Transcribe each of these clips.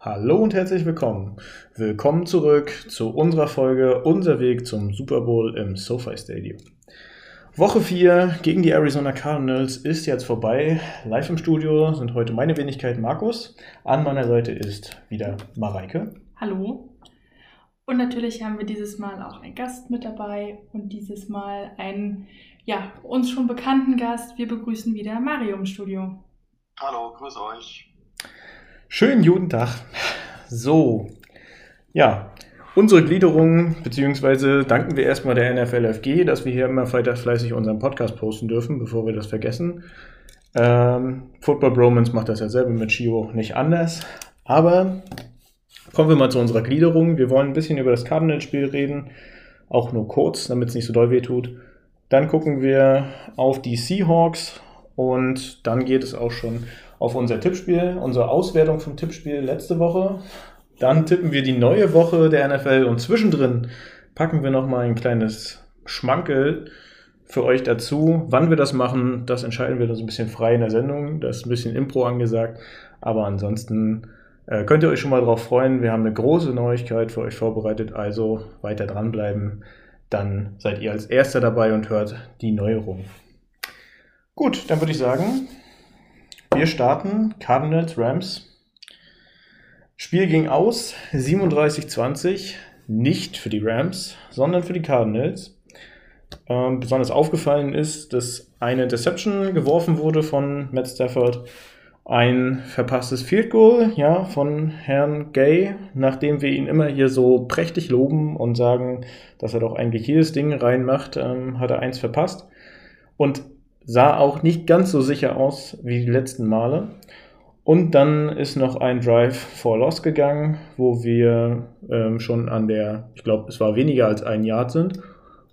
Hallo und herzlich willkommen. Willkommen zurück zu unserer Folge Unser Weg zum Super Bowl im SoFi Stadium. Woche 4 gegen die Arizona Cardinals ist jetzt vorbei. Live im Studio sind heute meine Wenigkeit Markus. An meiner Seite ist wieder Mareike. Hallo. Und natürlich haben wir dieses Mal auch einen Gast mit dabei und dieses Mal einen, ja, uns schon bekannten Gast. Wir begrüßen wieder Mario im Studio. Hallo, grüß euch. Schönen guten Tag. So, ja, unsere Gliederung, beziehungsweise danken wir erstmal der NFLFG, dass wir hier immer weiter fleißig unseren Podcast posten dürfen, bevor wir das vergessen. Ähm, Football Bromance macht das ja selber mit Shiro nicht anders. Aber kommen wir mal zu unserer Gliederung. Wir wollen ein bisschen über das Cardinals-Spiel reden, auch nur kurz, damit es nicht so doll weh tut. Dann gucken wir auf die Seahawks und dann geht es auch schon auf unser Tippspiel, unsere Auswertung vom Tippspiel letzte Woche. Dann tippen wir die neue Woche der NFL und zwischendrin packen wir nochmal ein kleines Schmankel für euch dazu. Wann wir das machen, das entscheiden wir dann so ein bisschen frei in der Sendung. Das ist ein bisschen Impro angesagt. Aber ansonsten äh, könnt ihr euch schon mal drauf freuen. Wir haben eine große Neuigkeit für euch vorbereitet. Also weiter dranbleiben. Dann seid ihr als Erster dabei und hört die Neuerung. Gut, dann würde ich sagen, wir starten Cardinals Rams. Spiel ging aus 37-20, nicht für die Rams, sondern für die Cardinals. Ähm, besonders aufgefallen ist, dass eine Deception geworfen wurde von Matt Stafford. Ein verpasstes Field Goal, ja, von Herrn Gay, nachdem wir ihn immer hier so prächtig loben und sagen, dass er doch eigentlich jedes Ding reinmacht, ähm, hat er eins verpasst. Und sah auch nicht ganz so sicher aus wie die letzten Male. Und dann ist noch ein Drive for Loss gegangen, wo wir ähm, schon an der, ich glaube, es war weniger als ein Yard sind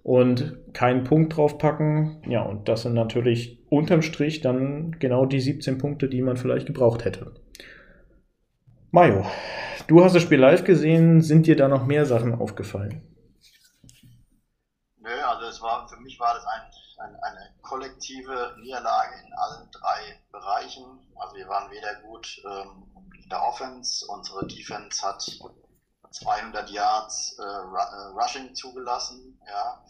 und keinen Punkt drauf packen. Ja, und das sind natürlich unterm Strich dann genau die 17 Punkte, die man vielleicht gebraucht hätte. Mayo, du hast das Spiel live gesehen. Sind dir da noch mehr Sachen aufgefallen? Nö, also es war, für mich war das ein ein, eine kollektive Niederlage in allen drei Bereichen. Also wir waren weder gut ähm, in der Offense, unsere Defense hat 200 Yards äh, äh, Rushing zugelassen. Ja.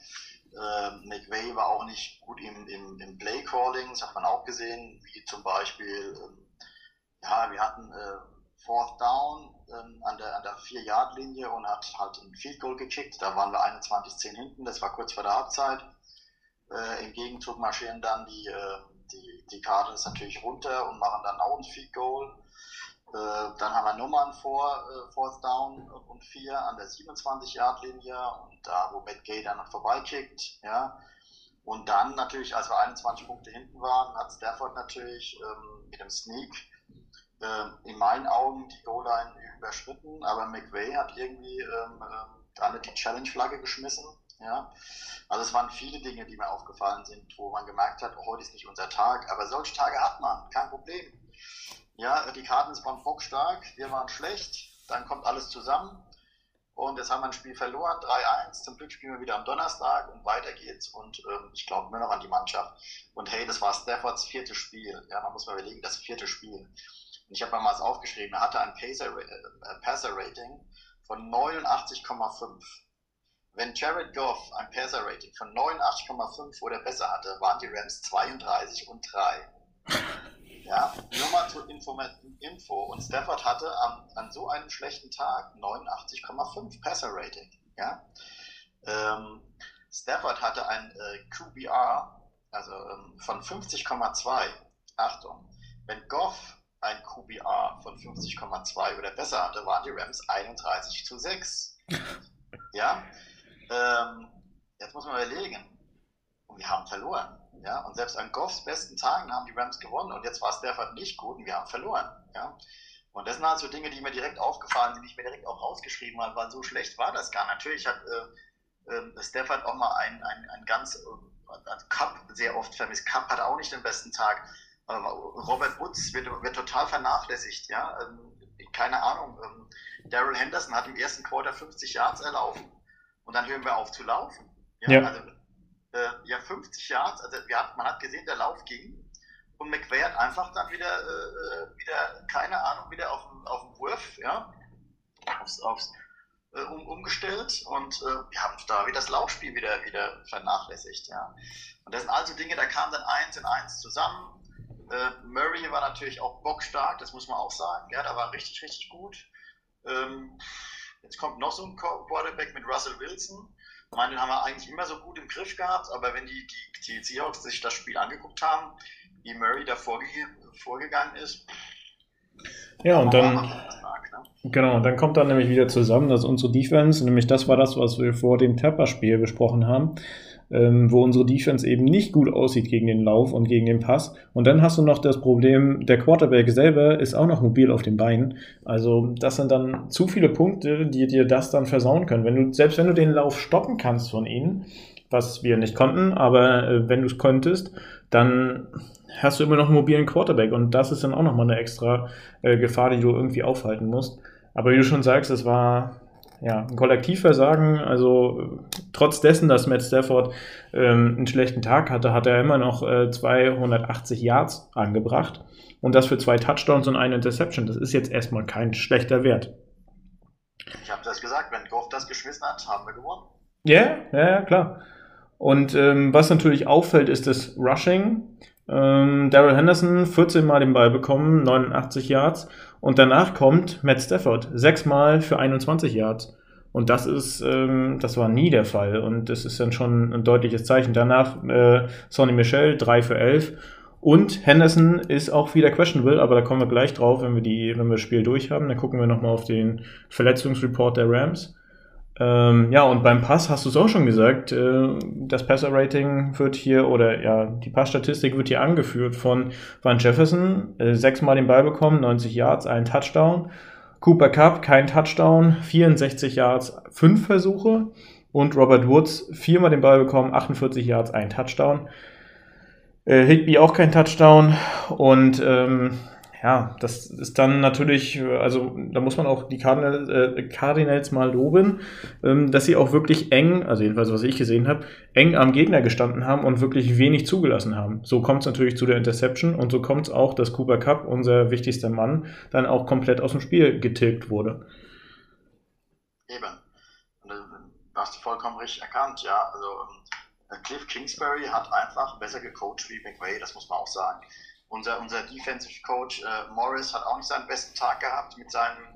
Äh, McVay war auch nicht gut im, im, im Play Calling, das hat man auch gesehen, wie zum Beispiel, ähm, ja, wir hatten äh, Fourth Down ähm, an der, an der 4-Yard-Linie und hat halt ein Field Goal gekickt. Da waren wir 21-10 hinten, das war kurz vor der Halbzeit. Äh, Im Gegenzug marschieren dann die, äh, die, die Cardinals natürlich runter und machen dann auch ein Feed Goal. Äh, dann haben wir Nummern vor äh, Fourth Down und 4 an der 27-Yard-Linie und da, wo Matt Gay dann vorbeikickt. Ja. Und dann natürlich, als wir 21 Punkte hinten waren, hat Stafford natürlich ähm, mit dem Sneak äh, in meinen Augen die Goal-Line überschritten, aber McVay hat irgendwie ähm, ähm, dann die Challenge-Flagge geschmissen. Ja. Also es waren viele Dinge, die mir aufgefallen sind, wo man gemerkt hat, oh, heute ist nicht unser Tag. Aber solche Tage hat man, kein Problem. Ja, die Karten waren bockstark, wir waren schlecht, dann kommt alles zusammen. Und jetzt haben wir ein Spiel verloren, 3-1. Zum Glück spielen wir wieder am Donnerstag und weiter geht's. Und ähm, ich glaube immer noch an die Mannschaft. Und hey, das war Staffords viertes Spiel. Ja, man muss mal überlegen, das vierte Spiel. Und ich habe mal aufgeschrieben, er hatte ein äh, Passer-Rating von 89,5. Wenn Jared Goff ein Passer-Rating von 89,5 oder besser hatte, waren die Rams 32 und 3. Ja, nur mal zur Info, Info. Und Stafford hatte an, an so einem schlechten Tag 89,5 Passer-Rating. Ja? Ähm, Stafford hatte ein äh, QBR also, ähm, von 50,2. Achtung, wenn Goff ein QBR von 50,2 oder besser hatte, waren die Rams 31 zu 6. Ja, ähm, jetzt muss man überlegen. Und wir haben verloren. Ja? Und selbst an Goffs besten Tagen haben die Rams gewonnen und jetzt war Stafford nicht gut und wir haben verloren. Ja? Und das sind halt so Dinge, die mir direkt aufgefallen sind, die ich mir direkt auch rausgeschrieben habe, weil so schlecht war das gar. Natürlich hat äh, äh, Stafford auch mal einen, einen, einen ganz äh, Cup sehr oft vermisst. Cup hat auch nicht den besten Tag. Robert Woods wird, wird, total vernachlässigt. Ja? Ähm, keine Ahnung. Ähm, Daryl Henderson hat im ersten Quarter 50 Yards erlaufen und dann hören wir auf zu laufen. Ja, ja. Also, äh, ja 50 Yards, also hat, man hat gesehen, der Lauf ging und McVay hat einfach dann wieder, äh, wieder keine Ahnung, wieder auf, auf den Wurf, ja, aufs, aufs, äh, um, umgestellt und äh, wir haben da wieder das Laufspiel wieder, wieder vernachlässigt, ja. Und das sind also Dinge, da kam dann eins und eins zusammen. Äh, Murray war natürlich auch bockstark, das muss man auch sagen, ja, da war richtig, richtig gut. Ähm, jetzt kommt noch so ein Quarterback mit Russell Wilson. Ich meine, den haben wir eigentlich immer so gut im Griff gehabt, aber wenn die, die, die Seahawks sich das Spiel angeguckt haben, wie Murray da vorge vorgegangen ist. Ja, und dann, ne? genau, dann kommt dann nämlich wieder zusammen, dass unsere Defense, nämlich das war das, was wir vor dem Tapper-Spiel besprochen haben, ähm, wo unsere Defense eben nicht gut aussieht gegen den Lauf und gegen den Pass. Und dann hast du noch das Problem, der Quarterback selber ist auch noch mobil auf den Beinen. Also das sind dann zu viele Punkte, die dir das dann versauen können. Wenn du, selbst wenn du den Lauf stoppen kannst von ihnen, was wir nicht konnten, aber äh, wenn du es konntest, dann hast du immer noch einen mobilen Quarterback und das ist dann auch nochmal eine extra äh, Gefahr, die du irgendwie aufhalten musst. Aber wie du schon sagst, es war ja, ein Kollektivversagen. Also trotz dessen, dass Matt Stafford ähm, einen schlechten Tag hatte, hat er immer noch äh, 280 Yards angebracht. Und das für zwei Touchdowns und eine Interception. Das ist jetzt erstmal kein schlechter Wert. Ich habe das gesagt, wenn Goff das geschmissen hat, haben wir gewonnen. Ja, yeah, ja, klar. Und ähm, was natürlich auffällt, ist das Rushing. Ähm, Daryl Henderson 14 Mal den Ball bekommen, 89 Yards. Und danach kommt Matt Stafford, 6 Mal für 21 Yards. Und das ist, ähm, das war nie der Fall. Und das ist dann schon ein deutliches Zeichen. Danach äh, Sonny Michel, 3 für 11. Und Henderson ist auch wieder questionable, aber da kommen wir gleich drauf, wenn wir, die, wenn wir das Spiel durch haben. Dann gucken wir nochmal auf den Verletzungsreport der Rams. Ähm, ja, und beim Pass hast du es auch schon gesagt, äh, das Passer-Rating wird hier, oder ja, die Passstatistik wird hier angeführt von Van Jefferson, äh, sechsmal den Ball bekommen, 90 Yards, ein Touchdown. Cooper Cup, kein Touchdown, 64 Yards, fünf Versuche. Und Robert Woods, viermal den Ball bekommen, 48 Yards, ein Touchdown. Äh, Higby auch kein Touchdown. Und ähm, ja, das ist dann natürlich, also da muss man auch die Cardinals, äh, Cardinals mal loben, ähm, dass sie auch wirklich eng, also jedenfalls was ich gesehen habe, eng am Gegner gestanden haben und wirklich wenig zugelassen haben. So kommt es natürlich zu der Interception und so kommt es auch, dass Cooper Cup, unser wichtigster Mann, dann auch komplett aus dem Spiel getilgt wurde. Eben. Und, äh, du hast vollkommen richtig erkannt, ja. Also äh, Cliff Kingsbury hat einfach besser gecoacht wie McVay, das muss man auch sagen. Unser, unser Defensive Coach äh, Morris hat auch nicht seinen besten Tag gehabt mit seinem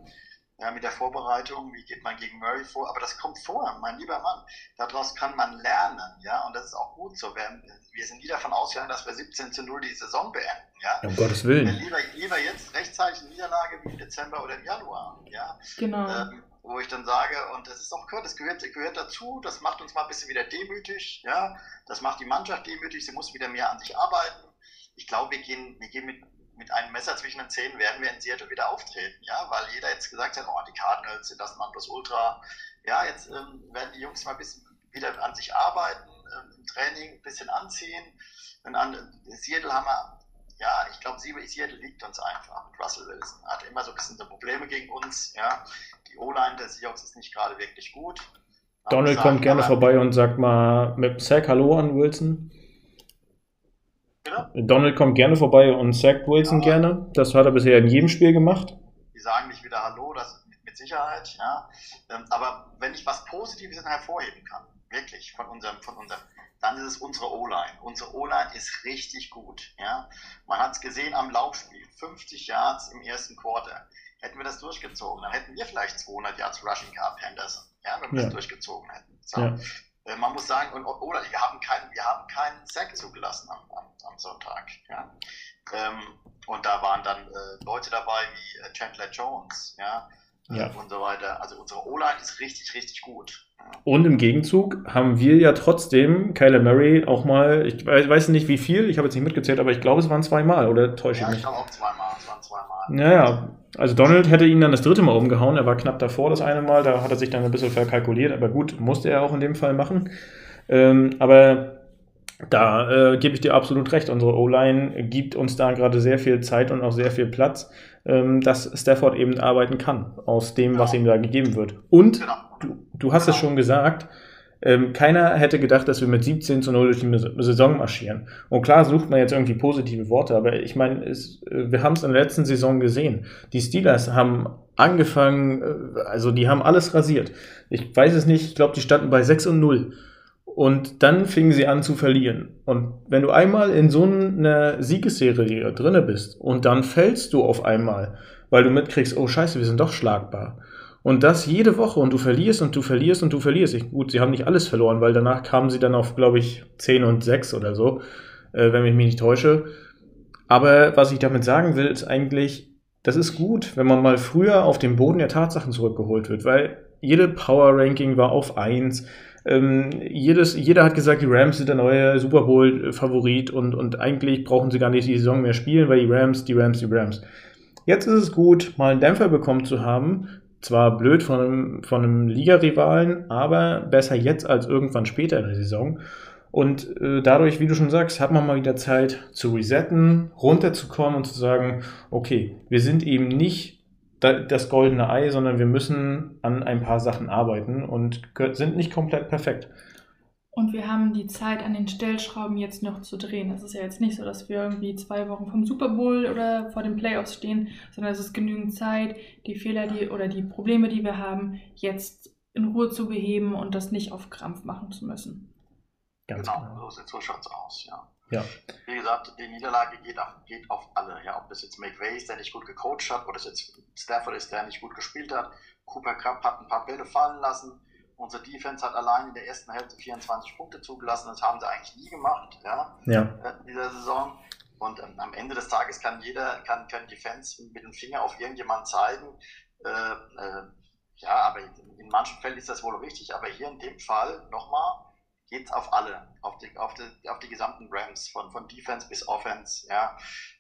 ja, mit der Vorbereitung, wie geht man gegen Murray vor, aber das kommt vor, mein lieber Mann. Daraus kann man lernen, ja, und das ist auch gut so. Wir, wir sind nie davon ausgegangen, dass wir 17 zu 0 die Saison beenden, ja. Um Gottes Willen. Lieber, lieber jetzt rechtzeitig eine Niederlage wie im Dezember oder im Januar, ja. Genau. Ähm, wo ich dann sage, und das ist auch gehört, das gehört, gehört dazu, das macht uns mal ein bisschen wieder demütig, ja, das macht die Mannschaft demütig, sie muss wieder mehr an sich arbeiten, ich glaube, wir gehen, wir gehen mit, mit einem Messer zwischen den Zähnen, werden wir in Seattle wieder auftreten, ja, weil jeder jetzt gesagt hat, oh, die Cardinals sind das Ultra. Ja, jetzt ähm, werden die Jungs mal ein bisschen wieder an sich arbeiten, ähm, im Training ein bisschen anziehen. Und an Seattle haben wir, ja, ich glaube, Seattle liegt uns einfach. Und Russell Wilson hat immer so ein bisschen so Probleme gegen uns, ja. Die O-Line der Seahawks ist nicht gerade wirklich gut. Donald kommt gerne vorbei und sagt mal mit Sack Hallo an Wilson. Genau. Donald kommt gerne vorbei und sackt Wilson ja. gerne. Das hat er bisher in jedem Spiel gemacht. Die sagen nicht wieder Hallo, das mit Sicherheit, ja. Ähm, aber wenn ich was Positives hervorheben kann, wirklich von unserem, von unserem, dann ist es unsere O-Line. Unsere O-Line ist richtig gut, ja. Man hat es gesehen am Laufspiel, 50 Yards im ersten Quarter. Hätten wir das durchgezogen, dann hätten wir vielleicht 200 Yards Rushing gehabt, Henderson, ja, wenn wir ja. das durchgezogen hätten. So. Ja. Äh, man muss sagen, und, oder wir haben keinen, wir haben keinen Sack zugelassen am, am, am Sonntag. Ja? Ähm, und da waren dann äh, Leute dabei wie äh, Chandler Jones, ja, äh, ja. und so weiter. Also unsere O-Line ist richtig, richtig gut. Und im Gegenzug haben wir ja trotzdem Kyler Murray auch mal, ich weiß nicht wie viel, ich habe jetzt nicht mitgezählt, aber ich glaube, es waren zweimal, oder täusche ich mich? Ja, ich glaube auch zweimal, es waren zweimal. Naja, also Donald hätte ihn dann das dritte Mal umgehauen, er war knapp davor das eine Mal, da hat er sich dann ein bisschen verkalkuliert, aber gut, musste er auch in dem Fall machen. Ähm, aber da äh, gebe ich dir absolut recht. Unsere O-Line gibt uns da gerade sehr viel Zeit und auch sehr viel Platz, ähm, dass Stafford eben arbeiten kann aus dem, was ihm da gegeben wird. Und genau. du, du hast genau. es schon gesagt, Ähm, keiner hätte gedacht, dass wir mit 17 zu 0 durch die Saison marschieren. Und klar sucht man jetzt irgendwie positive Worte, aber ich meine, äh, wir haben es in der letzten Saison gesehen. Die Steelers haben angefangen, äh, also die haben alles rasiert. Ich weiß es nicht, ich glaube, die standen bei 6 und 0. Und dann fingen sie an zu verlieren. Und wenn du einmal in so einer Siegesserie drinne bist und dann fällst du auf einmal, weil du mitkriegst, oh scheiße, wir sind doch schlagbar und das jede Woche und du verlierst und du verlierst und du verlierst. Ich, gut, sie haben nicht alles verloren, weil danach kamen sie dann auf, glaube ich, 10 und 6 oder so, äh, wenn ich mich nicht täusche. Aber was ich damit sagen will, ist eigentlich, das ist gut, wenn man mal früher auf den Boden der Tatsachen zurückgeholt wird, weil jede Power Ranking war auf 1. Ähm, jedes, jeder hat gesagt, die Rams sind der neue Super Bowl-Favorit und, und eigentlich brauchen sie gar nicht die Saison mehr spielen, weil die Rams, die Rams, die Rams. Jetzt ist es gut, mal einen Dämpfer bekommen zu haben, zwar blöd von einem, von einem Ligarivalen, aber besser jetzt als irgendwann später in der Saison. Und äh, dadurch, wie du schon sagst, hat man mal wieder Zeit zu resetten, runterzukommen und zu sagen, okay, wir sind eben nicht das goldene Ei, sondern wir müssen an ein paar Sachen arbeiten und sind nicht komplett perfekt. Und wir haben die Zeit, an den Stellschrauben jetzt noch zu drehen. Es ist ja jetzt nicht so, dass wir irgendwie zwei Wochen vom Super Bowl oder vor den Playoffs stehen, sondern es ist genügend Zeit, die Fehler die, oder die Probleme, die wir haben, jetzt in Ruhe zu beheben und das nicht auf Krampf machen zu müssen. Ganz genau, genau. so sieht so schaut's aus, ja. ja. Wie gesagt, die Niederlage geht auf, geht auf alle. Ja, ob das jetzt McVay ist, der nicht gut gecoacht hat, oder das jetzt Stafford ist, der nicht gut gespielt hat. Cooper Cup hat ein paar Bälle fallen lassen Unsere Defense hat allein in der ersten Hälfte 24 Punkte zugelassen. Das haben sie eigentlich nie gemacht, ja, ja. in dieser Saison. Und ähm, am Ende des Tages kann jeder, kann, kann die Fans mit dem Finger auf irgendjemanden zeigen. Äh, äh, ja, aber in manchen Fällen ist das wohl richtig. Aber hier in dem Fall nochmal geht es auf alle, auf die, auf, die, auf die gesamten Rams, von, von Defense bis Offense. Ja.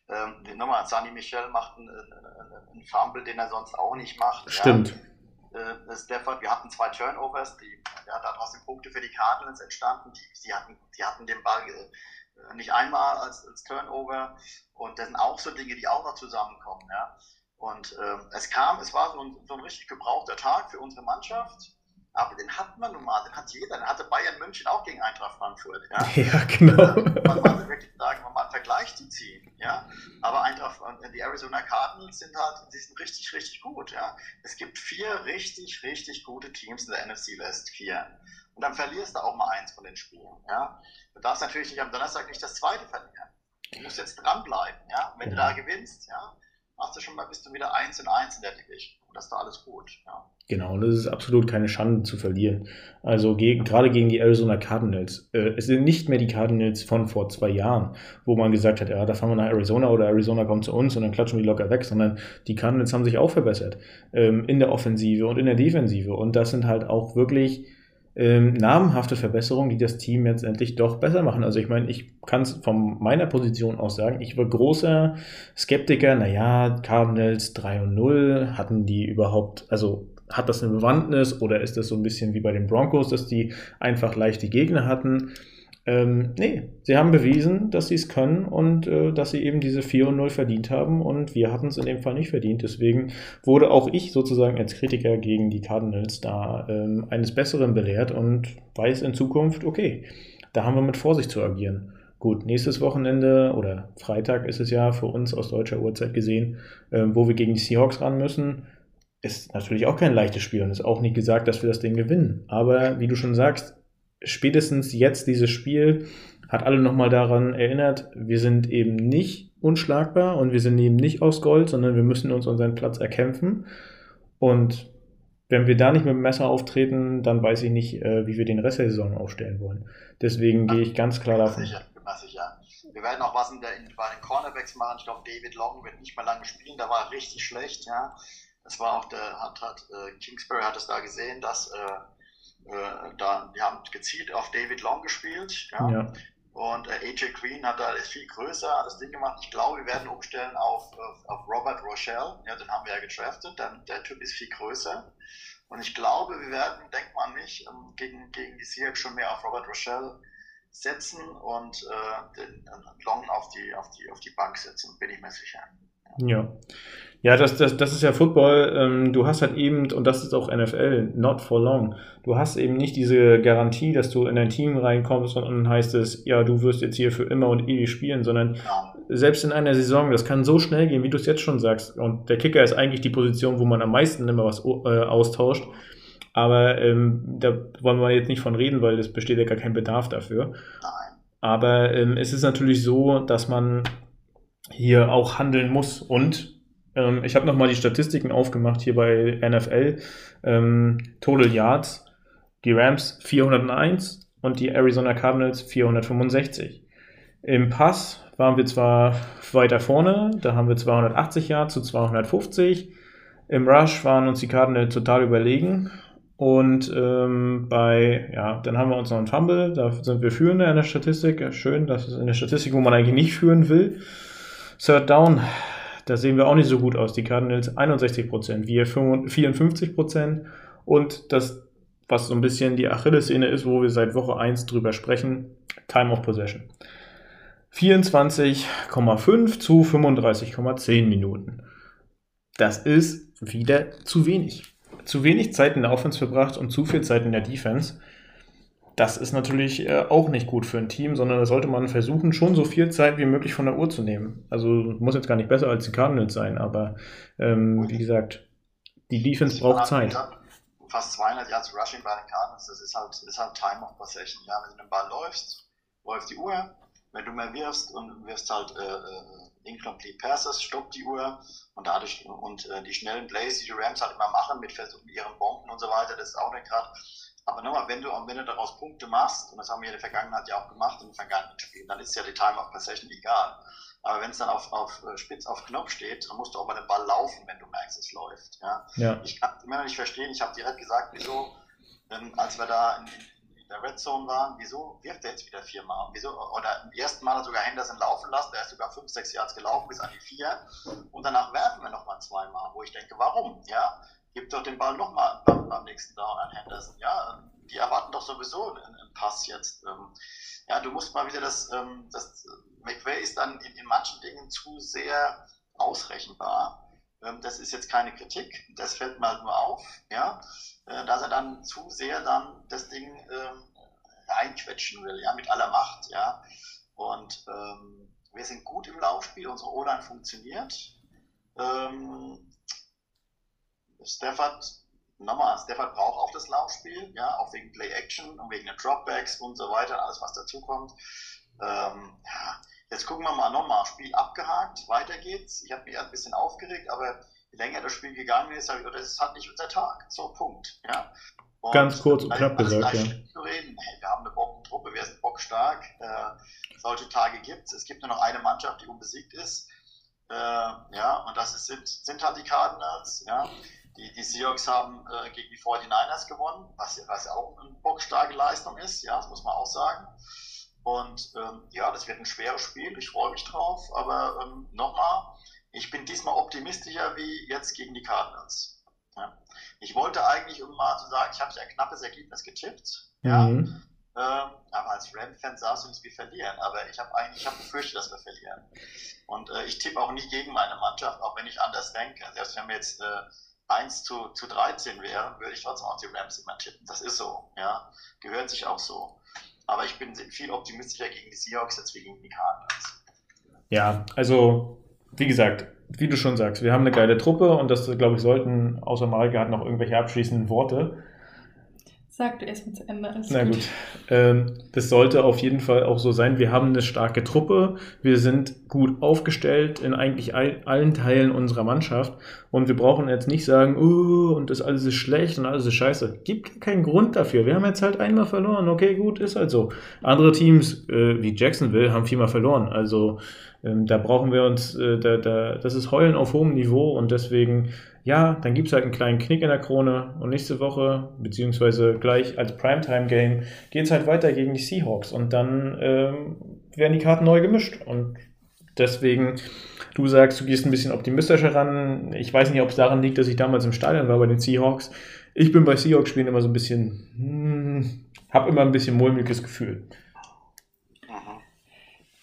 Ähm, nochmal, Sani Michel macht einen, einen, Fumble, den er sonst auch nicht macht. Stimmt. Ja äh, Stafford, wir hatten zwei Turnovers, die, ja, daraus sind Punkte für die Cardinals entstanden. Die, die, hatten, die hatten den Ball äh, nicht einmal als, als Turnover und das sind auch so Dinge, die auch noch zusammenkommen. Ja. Und äh, es kam, es war so ein, so ein richtig gebrauchter Tag für unsere Mannschaft. Aber den hat man nun mal, den hat jeder. Den hatte Bayern München auch gegen Eintracht Frankfurt. Ja, ja genau. Man muss wirklich sagen, man mal einen Vergleich zu ziehen. Ja, aber Eintracht, die Arizona Cardinals sind halt, die sind richtig, richtig gut. Ja, es gibt vier richtig, richtig gute Teams in der NFC West. Vier. Und dann verlierst du auch mal eins von den Spielen. Ja, du darfst natürlich nicht am Donnerstag nicht das zweite verlieren. Du musst jetzt dranbleiben. Ja, wenn du da gewinnst, ja, machst du schon mal, bist du wieder eins in eins in der Division. Und das ist da alles gut. Ja. Genau, das ist absolut keine Schande zu verlieren. Also gegen, gerade gegen die Arizona Cardinals. Äh, es sind nicht mehr die Cardinals von vor zwei Jahren, wo man gesagt hat, ja, da fahren wir nach Arizona oder Arizona kommt zu uns und dann klatschen wir locker weg, sondern die Cardinals haben sich auch verbessert ähm, in der Offensive und in der Defensive. Und das sind halt auch wirklich ähm, namenhafte Verbesserungen, die das Team jetzt endlich doch besser machen. Also ich meine, ich kann es von meiner Position aus sagen, ich war großer Skeptiker, naja, Cardinals 3 und 0, hatten die überhaupt, also hat das eine Bewandtnis oder ist das so ein bisschen wie bei den Broncos, dass die einfach leichte Gegner hatten? Ähm, nee, sie haben bewiesen, dass sie es können und äh, dass sie eben diese 4 und 0 verdient haben und wir hatten es in dem Fall nicht verdient. Deswegen wurde auch ich sozusagen als Kritiker gegen die Cardinals da ähm, eines Besseren belehrt und weiß in Zukunft, okay, da haben wir mit Vorsicht zu agieren. Gut, nächstes Wochenende oder Freitag ist es ja für uns aus deutscher Uhrzeit gesehen, äh, wo wir gegen die Seahawks ran müssen. Ist natürlich auch kein leichtes Spiel und ist auch nicht gesagt, dass wir das Ding gewinnen. Aber wie du schon sagst, spätestens jetzt dieses Spiel hat alle nochmal daran erinnert, wir sind eben nicht unschlagbar und wir sind eben nicht aus Gold, sondern wir müssen uns unseren Platz erkämpfen. Und wenn wir da nicht mit dem Messer auftreten, dann weiß ich nicht, äh, wie wir den Rest der Saison aufstellen wollen. Deswegen gehe ich ganz klar davon. Sicher, sicher. Wir werden auch was in der, in, bei den Cornerbacks machen. Ich glaube, David Long wird nicht mehr lange spielen. Da war er richtig schlecht. Ja, das war auch der hat, hat äh, Kingsbury hat es da gesehen, dass äh, äh, da, die haben gezielt auf David Long gespielt. Ja. ja. Und äh, AJ Green hat da ist viel größer das Ding gemacht. Ich glaube, wir werden umstellen auf, auf Robert Rochelle. Ja, den haben wir ja gedraftet. Dann, der Typ ist viel größer. Und ich glaube, wir werden, denkt man nicht, ähm, gegen, gegen die Seahawks schon mehr auf Robert Rochelle setzen und äh, den, den Long auf die, auf, die, auf die Bank setzen, bin ich mir sicher. Ja. Ja, das, das, das ist ja Football. Ähm, du hast halt eben, und das ist auch NFL, not for long. Du hast eben nicht diese Garantie, dass du in ein Team reinkommst und dann heißt es, ja, du wirst jetzt hier für immer und ewig spielen, sondern selbst in einer Saison, das kann so schnell gehen, wie du es jetzt schon sagst. Und der Kicker ist eigentlich die Position, wo man am meisten immer was äh, austauscht. Aber ähm, da wollen wir jetzt nicht von reden, weil es besteht ja gar kein Bedarf dafür. Aber ähm, es ist natürlich so, dass man hier auch handeln muss und ähm, ich habe nochmal die Statistiken aufgemacht hier bei NFL. Ähm, Total Yards, die Rams 401 und die Arizona Cardinals 465. Im Pass waren wir zwar weiter vorne, da haben wir 280 Yards zu 250. Im Rush waren uns die Cardinals total überlegen. Und ähm, bei, ja, dann haben wir uns noch einen Fumble, da sind wir führende in der Statistik. Schön, das ist in der Statistik, wo man eigentlich nicht führen will. Third Down da sehen wir auch nicht so gut aus. Die Cardinals 61 Prozent, wir 54 Prozent. Und das, was so ein bisschen die Achillessehne ist, wo wir seit Woche 1 drüber sprechen, Time of Possession. 24,5 zu 35,10 Minuten. Das ist wieder zu wenig. Zu wenig Zeit in der Offense verbracht und zu viel Zeit in der Defense das ist natürlich äh, auch nicht gut für ein Team, sondern da sollte man versuchen, schon so viel Zeit wie möglich von der Uhr zu nehmen. Also muss jetzt gar nicht besser als die Cardinals sein, aber ähm, wie gesagt, die Defense braucht Zeit. Fast 200 Yards Rushing bei den Cardinals, das ist halt, ist halt Time of Possession. Ja, wenn du den Ball läufst, läuft die Uhr. Wenn du mehr wirfst und wirfst halt äh, äh incomplete Passes, stoppt die Uhr und dadurch und äh, die schnellen Plays, die die Rams halt immer machen mit Versuchen, ihren Bomben und so weiter, das ist auch nicht gerade aber nochmal, wenn du, wenn du daraus Punkte machst, und das haben wir in der Vergangenheit ja auch gemacht, in den vergangenen Spielen, dann ist ja die Time of Possession egal. Aber wenn es dann auf, auf äh, Spitz auf Knopf steht, dann musst du auch mal den Ball laufen, wenn du merkst, es läuft. Ja? ja. Ich kann immer noch nicht verstehen, ich habe direkt gesagt, wieso, ähm, als wir da in, in, der Red Zone waren, wieso wirft er jetzt wieder viermal? Wieso, oder im ersten Mal hat sogar Henderson laufen lassen, der ist sogar fünf, sechs Yards gelaufen bis an die vier. Und danach werfen wir nochmal zweimal, wo ich denke, warum? Ja, gib doch den Ball nochmal beim, nächsten Down an Henderson. Ja, die erwarten doch sowieso einen, Pass jetzt. Ähm, ja, du musst mal wieder das, ähm, das McVay ist dann in, in manchen Dingen zu sehr ausrechenbar. Ähm, das ist jetzt keine Kritik, das fällt mal nur auf, ja, äh, dass er dann zu sehr dann das Ding ähm, reinquetschen will, ja, mit aller Macht, ja. Und ähm, wir sind gut im Laufspiel, unsere O-Line funktioniert. Ähm, Stafford, nochmal, Stafford braucht auch das Laufspiel, ja, auch wegen Play Action und wegen den Dropbacks und so weiter, alles was dazukommt. Ähm, ja, jetzt gucken wir mal nochmal, Spiel abgehakt, weiter geht's. Ich habe mich ein bisschen aufgeregt, aber je länger das Spiel gegangen ist, habe ich gedacht, das ist halt nicht unser Tag. So, Punkt. Ja. Und Ganz kurz und knapp gesagt, ja. Zu reden. Hey, wir haben eine Bockentruppe, wir sind bockstark. Äh, solche Tage gibt es. Es gibt nur noch eine Mannschaft, die unbesiegt ist. Äh, ja, und das ist, sind, sind halt die Cardinals. Ja. Die, die Seahawks haben äh, gegen die 49ers gewonnen, was, was auch eine bockstarke Leistung ist, ja, das muss man auch sagen. Und ähm, ja, das wird ein schweres Spiel, ich freue mich drauf, aber ähm, nochmal, ich bin diesmal optimistischer wie jetzt gegen die Cardinals. Ja. Ich wollte eigentlich, um mal zu sagen, ich habe ja ein knappes Ergebnis getippt, ja, mhm. ähm, aber als Ram-Fan es uns wie verlieren, aber ich habe eigentlich, ich habe befürchtet, dass wir verlieren. Und äh, ich tippe auch nicht gegen meine Mannschaft, auch wenn ich anders denke. Selbst wenn wir jetzt äh, 1 zu, zu 13 wäre, würde ich trotzdem auf die Rams immer tippen. Das ist so, ja. Gehört sich auch so. Aber ich bin viel optimistischer gegen die Seahawks als gegen die Cardinals. Ja, also, wie gesagt, wie du schon sagst, wir haben eine geile Truppe und das, glaube ich, sollten, außer Marike hat noch irgendwelche abschließenden Worte. Sag du erstmal zu Ende. Alles Na gut. gut. Ähm, das sollte auf jeden Fall auch so sein. Wir haben eine starke Truppe. Wir sind gut aufgestellt in eigentlich all, allen Teilen unserer Mannschaft. Und wir brauchen jetzt nicht sagen, oh, und das alles ist schlecht und alles ist scheiße. Gibt keinen Grund dafür. Wir haben jetzt halt einmal verloren. Okay, gut, ist halt so. Andere Teams äh, wie Jacksonville haben viermal verloren. Also ähm, da brauchen wir uns, äh, da, da, das ist Heulen auf hohem Niveau und deswegen ja, dann gibt es halt einen kleinen Knick in der Krone und nächste Woche, beziehungsweise gleich als Primetime-Game, geht es halt weiter gegen die Seahawks und dann ähm, werden die Karten neu gemischt und deswegen, du sagst, du gehst ein bisschen optimistischer ran. Ich weiß nicht, ob es daran liegt, dass ich damals im Stadion war bei den Seahawks. Ich bin bei Seahawks-Spielen immer so ein bisschen, hm, habe immer ein bisschen mulmiges Gefühl.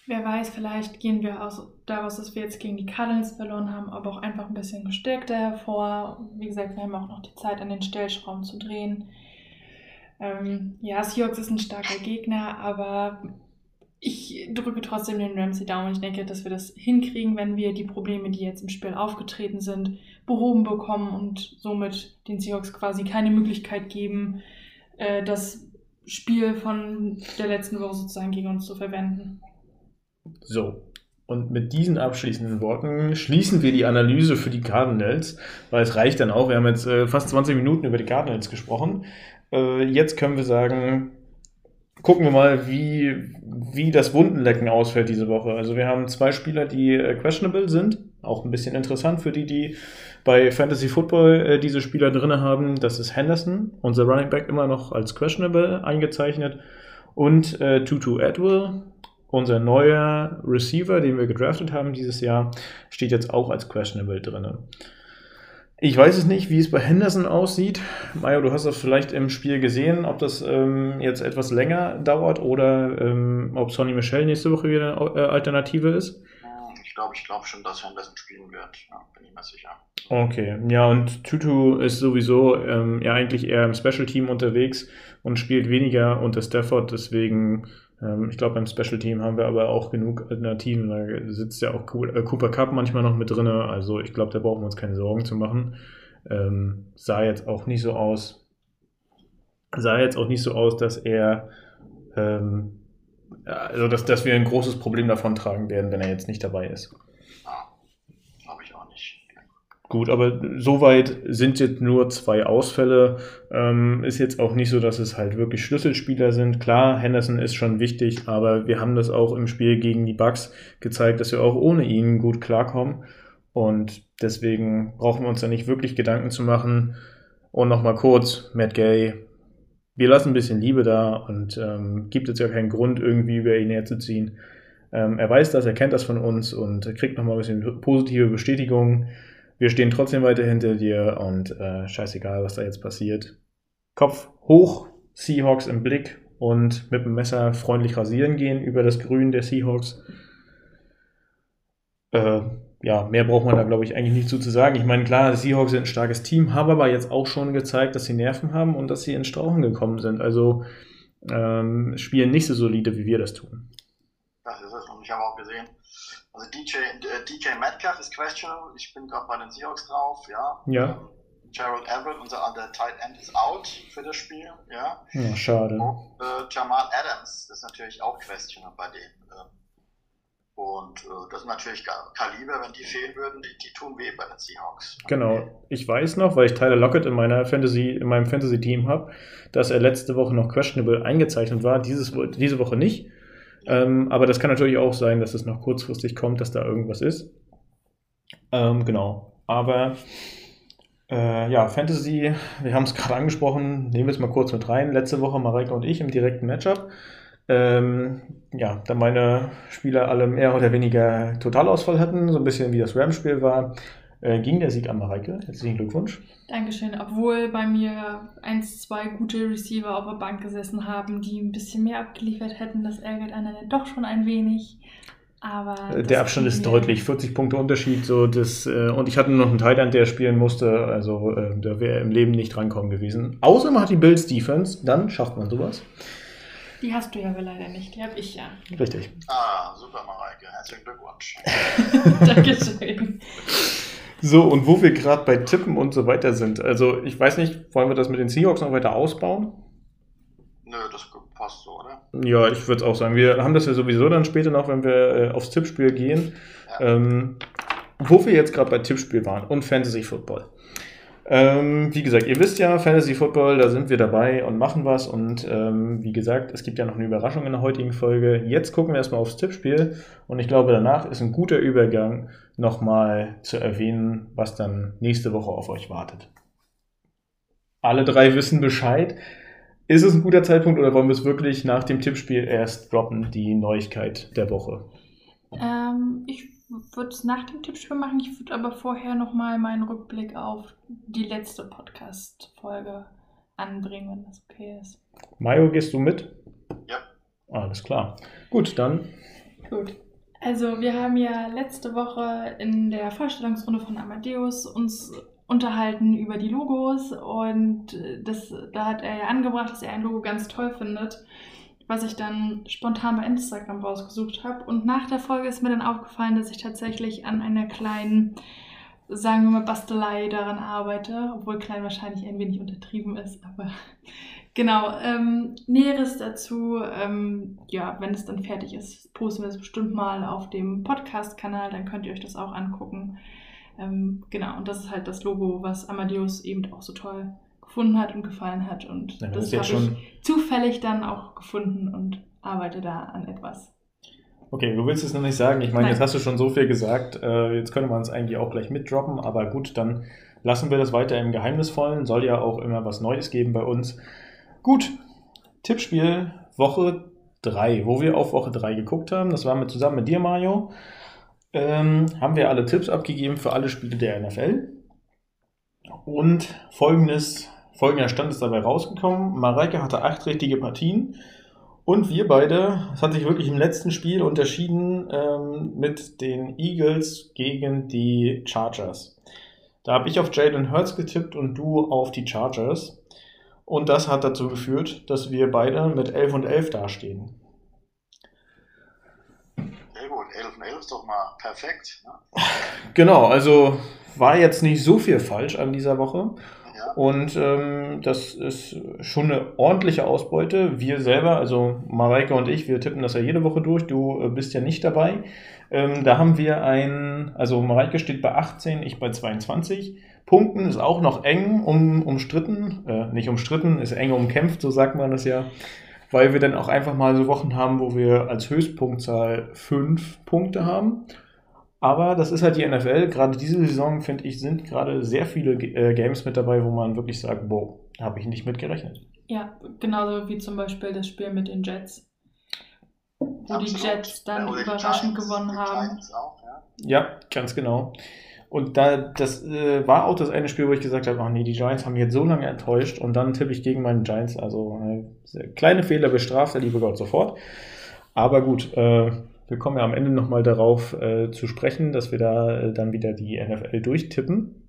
Wer weiß, vielleicht gehen wir aus, daraus, dass wir jetzt gegen die Cardinals verloren haben, aber auch einfach ein bisschen gestärkter hervor. Wie gesagt, wir haben auch noch die Zeit, an den Stellschrauben zu drehen. Ähm, ja, Seahawks ist ein starker Gegner, aber ich drücke trotzdem den Ramsey Daumen. Ich denke, dass wir das hinkriegen, wenn wir die Probleme, die jetzt im Spiel aufgetreten sind, behoben bekommen und somit den Seahawks quasi keine Möglichkeit geben, äh, das Spiel von der letzten Woche sozusagen gegen uns zu verwenden. So, und mit diesen abschließenden Worten schließen wir die Analyse für die Cardinals, weil es reicht dann auch. Wir haben jetzt äh, fast 20 Minuten über die Cardinals gesprochen. Äh, jetzt können wir sagen, gucken wir mal, wie, wie das Wundenlecken ausfällt diese Woche. Also wir haben zwei Spieler, die äh, questionable sind. Auch ein bisschen interessant für die, die bei Fantasy Football äh, diese Spieler drin haben. Das ist Henderson, unser Running Back immer noch als questionable eingezeichnet. Und äh, Tutu Edwell, unser neuer Receiver, den wir gedraftet haben dieses Jahr, steht jetzt auch als questionable drin. Ich weiß es nicht, wie es bei Henderson aussieht. Mario, du hast das vielleicht im Spiel gesehen, ob das ähm, jetzt etwas länger dauert oder ähm, ob Sonny Michel nächste Woche wieder eine äh, Alternative ist. Ich glaube, ich glaube schon, dass Henderson spielen wird. Ja, bin ich mir sicher. Okay, ja, und Tutu ist sowieso ähm, ja eigentlich eher im Special Team unterwegs und spielt weniger unter Stafford, deswegen ich glaube, beim Special Team haben wir aber auch genug Alternativen. Da sitzt ja auch äh, Cooper Cup manchmal noch mit drin. Also ich glaube, da brauchen wir uns keine Sorgen zu machen. Ähm, sah jetzt auch nicht so aus. Sah jetzt auch nicht so aus, dass er ähm, also dass, dass wir ein großes Problem davon tragen werden, wenn er jetzt nicht dabei ist. Gut, aber soweit sind jetzt nur zwei Ausfälle. Ähm, ist jetzt auch nicht so, dass es halt wirklich Schlüsselspieler sind. Klar, Henderson ist schon wichtig, aber wir haben das auch im Spiel gegen die Bucks gezeigt, dass wir auch ohne ihn gut klarkommen. Und deswegen brauchen wir uns da nicht wirklich Gedanken zu machen. Und nochmal kurz, Matt Gay, wir lassen ein bisschen Liebe da und ähm, gibt jetzt ja keinen Grund, irgendwie über ihn herzuziehen. Ähm, er weiß das, er kennt das von uns und kriegt nochmal ein bisschen positive Bestätigung. Wir stehen trotzdem weiter hinter dir und äh, scheißegal, was da jetzt passiert. Kopf hoch, Seahawks im Blick und mit dem Messer freundlich rasieren gehen über das Grün der Seahawks. Äh, ja, mehr braucht man da, glaube ich, eigentlich nicht zu, zu sagen. Ich meine, klar, die Seahawks sind ein starkes Team, haben aber jetzt auch schon gezeigt, dass sie Nerven haben und dass sie in Strauchen gekommen sind. Also ähm, spielen nicht so solide, wie wir das tun. Das ist es. Und ich habe auch gesehen, also DJ, äh, DJ Metcalf ist questionable. Ich bin gerade bei den Seahawks drauf, ja. Ja. Ähm, Gerald Everett, unser anderer Tight End, ist out für das Spiel, ja. ja schade. Und, äh, Jamal Adams ist natürlich auch questionable bei denen. Ähm, und äh, das ist natürlich Kaliber, wenn die fehlen würden, die, die tun weh bei den Seahawks. Genau. Ich weiß noch, weil ich Tyler Lockett in meiner Fantasy, in meinem Fantasy-Team habe, dass er letzte Woche noch questionable eingezeichnet war, dieses, diese Woche nicht. Ähm, aber das kann natürlich auch sein, dass es noch kurzfristig kommt, dass da irgendwas ist. Ähm, genau. Aber äh, ja, Fantasy, wir haben es gerade angesprochen, nehmen wir es mal kurz mit rein. Letzte Woche Mareike und ich im direkten Matchup. Ähm, ja, da meine Spieler alle mehr oder weniger Totalausfall hatten, so ein bisschen wie das Ram-Spiel war, äh, ging der Sieg an Mareike. Herzlichen Glückwunsch. Dankeschön. Obwohl bei mir eins, zwei gute Receiver auf der Bank gesessen haben, die ein bisschen mehr abgeliefert hätten, das ärgert einen dann doch schon ein wenig. Aber äh, der Abstand ist deutlich, 40 Punkte Unterschied. So das, äh, und ich hatte noch einen Thailand, der spielen musste, also äh, da wäre im Leben nicht drankommen gewesen. Außer man hat die Bills Defense, dann schafft man sowas. Die hast du ja aber leider nicht, die habe ich ja. Richtig. Ah, super, Mareike. Herzlichen Glückwunsch. Dankeschön. So, und wo wir gerade bei Tippen und so weiter sind. Also, ich weiß nicht, wollen wir das mit den Seahawks noch weiter ausbauen? Nö, das passt so, oder? Ja, ich würde es auch sagen. Wir haben das ja sowieso dann später noch, wenn wir äh, aufs Tippspiel gehen. Ja. Ähm, wo wir jetzt gerade bei Tippspiel waren und Fantasy Football. Ähm, wie gesagt, ihr wisst ja, Fantasy Football, da sind wir dabei und machen was. Und ähm, wie gesagt, es gibt ja noch eine Überraschung in der heutigen Folge. Jetzt gucken wir erstmal aufs Tippspiel. Und ich glaube, danach ist ein guter Übergang, nochmal zu erwähnen, was dann nächste Woche auf euch wartet. Alle drei wissen Bescheid. Ist es ein guter Zeitpunkt oder wollen wir es wirklich nach dem Tippspiel erst droppen, die Neuigkeit der Woche? Ähm, ich würde es nach dem Tippspiel machen. Ich würde aber vorher nochmal meinen Rückblick auf die letzte Podcast-Folge anbringen, wenn das okay ist. Mayo, gehst du mit? Ja. Alles klar. Gut, dann Gut. Also wir haben ja letzte Woche in der Vorstellungsrunde von Amadeus uns unterhalten über die Logos und das, da hat er ja angebracht, dass er ein Logo ganz toll findet, was ich dann spontan bei Instagram rausgesucht habe. Und nach der Folge ist mir dann aufgefallen, dass ich tatsächlich an einer kleinen, sagen wir mal, Bastelei daran arbeite, obwohl klein wahrscheinlich ein wenig untertrieben ist, aber genau. Ähm, Näheres dazu, ähm, ja, wenn es dann fertig ist, posten wir es bestimmt mal auf dem Podcast-Kanal, dann könnt ihr euch das auch angucken. Ähm, genau, und das ist halt das Logo, was Amadeus eben auch so toll gefunden hat und gefallen hat. Und Ja, das habe ich zufällig dann auch gefunden und arbeite da an etwas. Okay, du willst es noch nicht sagen. Ich meine, Nein. jetzt hast du schon so viel gesagt. Äh, jetzt können wir uns eigentlich auch gleich mitdroppen. Aber gut, dann lassen wir das weiter im Geheimnisvollen. Soll ja auch immer was Neues geben bei uns. Gut, Tippspiel Woche 3, wo wir auf Woche 3 geguckt haben. Das waren wir zusammen mit dir, Mario. Ähm, haben wir alle Tipps abgegeben für alle Spiele der NFL. Und folgendes, folgender Stand ist dabei rausgekommen. Mareike hatte acht richtige Partien. Und wir beide, es hat sich wirklich im letzten Spiel unterschieden ähm, mit den Eagles gegen die Chargers. Da habe ich auf Jalen Hurts getippt und du auf die Chargers. Und das hat dazu geführt, dass wir beide mit 11 und 11 dastehen. Sehr gut, 11 und 11 ist doch mal perfekt. Ne? Genau, also war jetzt nicht so viel falsch an dieser Woche. Und ähm, das ist schon eine ordentliche Ausbeute. Wir selber, also Mareike und ich, wir tippen das ja jede Woche durch. Du äh, bist ja nicht dabei. Ähm, da haben wir ein, also Mareike steht bei 18, ich bei 22. Punkten ist auch noch eng um, umstritten, äh, nicht umstritten, ist eng umkämpft, so sagt man das ja. Weil wir dann auch einfach mal so Wochen haben, wo wir als Höchstpunktzahl 5 Punkte haben. Aber das ist halt die NFL. Gerade diese Saison, finde ich, sind gerade sehr viele äh, Games mit dabei, wo man wirklich sagt, wow, habe ich nicht mit gerechnet. Ja, genauso wie zum Beispiel das Spiel mit den Jets. Wo die absolut. Jets dann Ja, die überraschend Giants, gewonnen die haben. Auch, ja. Ja, ganz genau. Und da, das äh, war auch das eine Spiel, wo ich gesagt habe, ach nee, die Giants haben mich jetzt so lange enttäuscht und dann tippe ich gegen meine Giants. Also äh, kleine Fehler bestraft der liebe Gott sofort. Aber gut, äh, wir kommen ja am Ende nochmal darauf äh, zu sprechen, dass wir da äh, dann wieder die NFL durchtippen.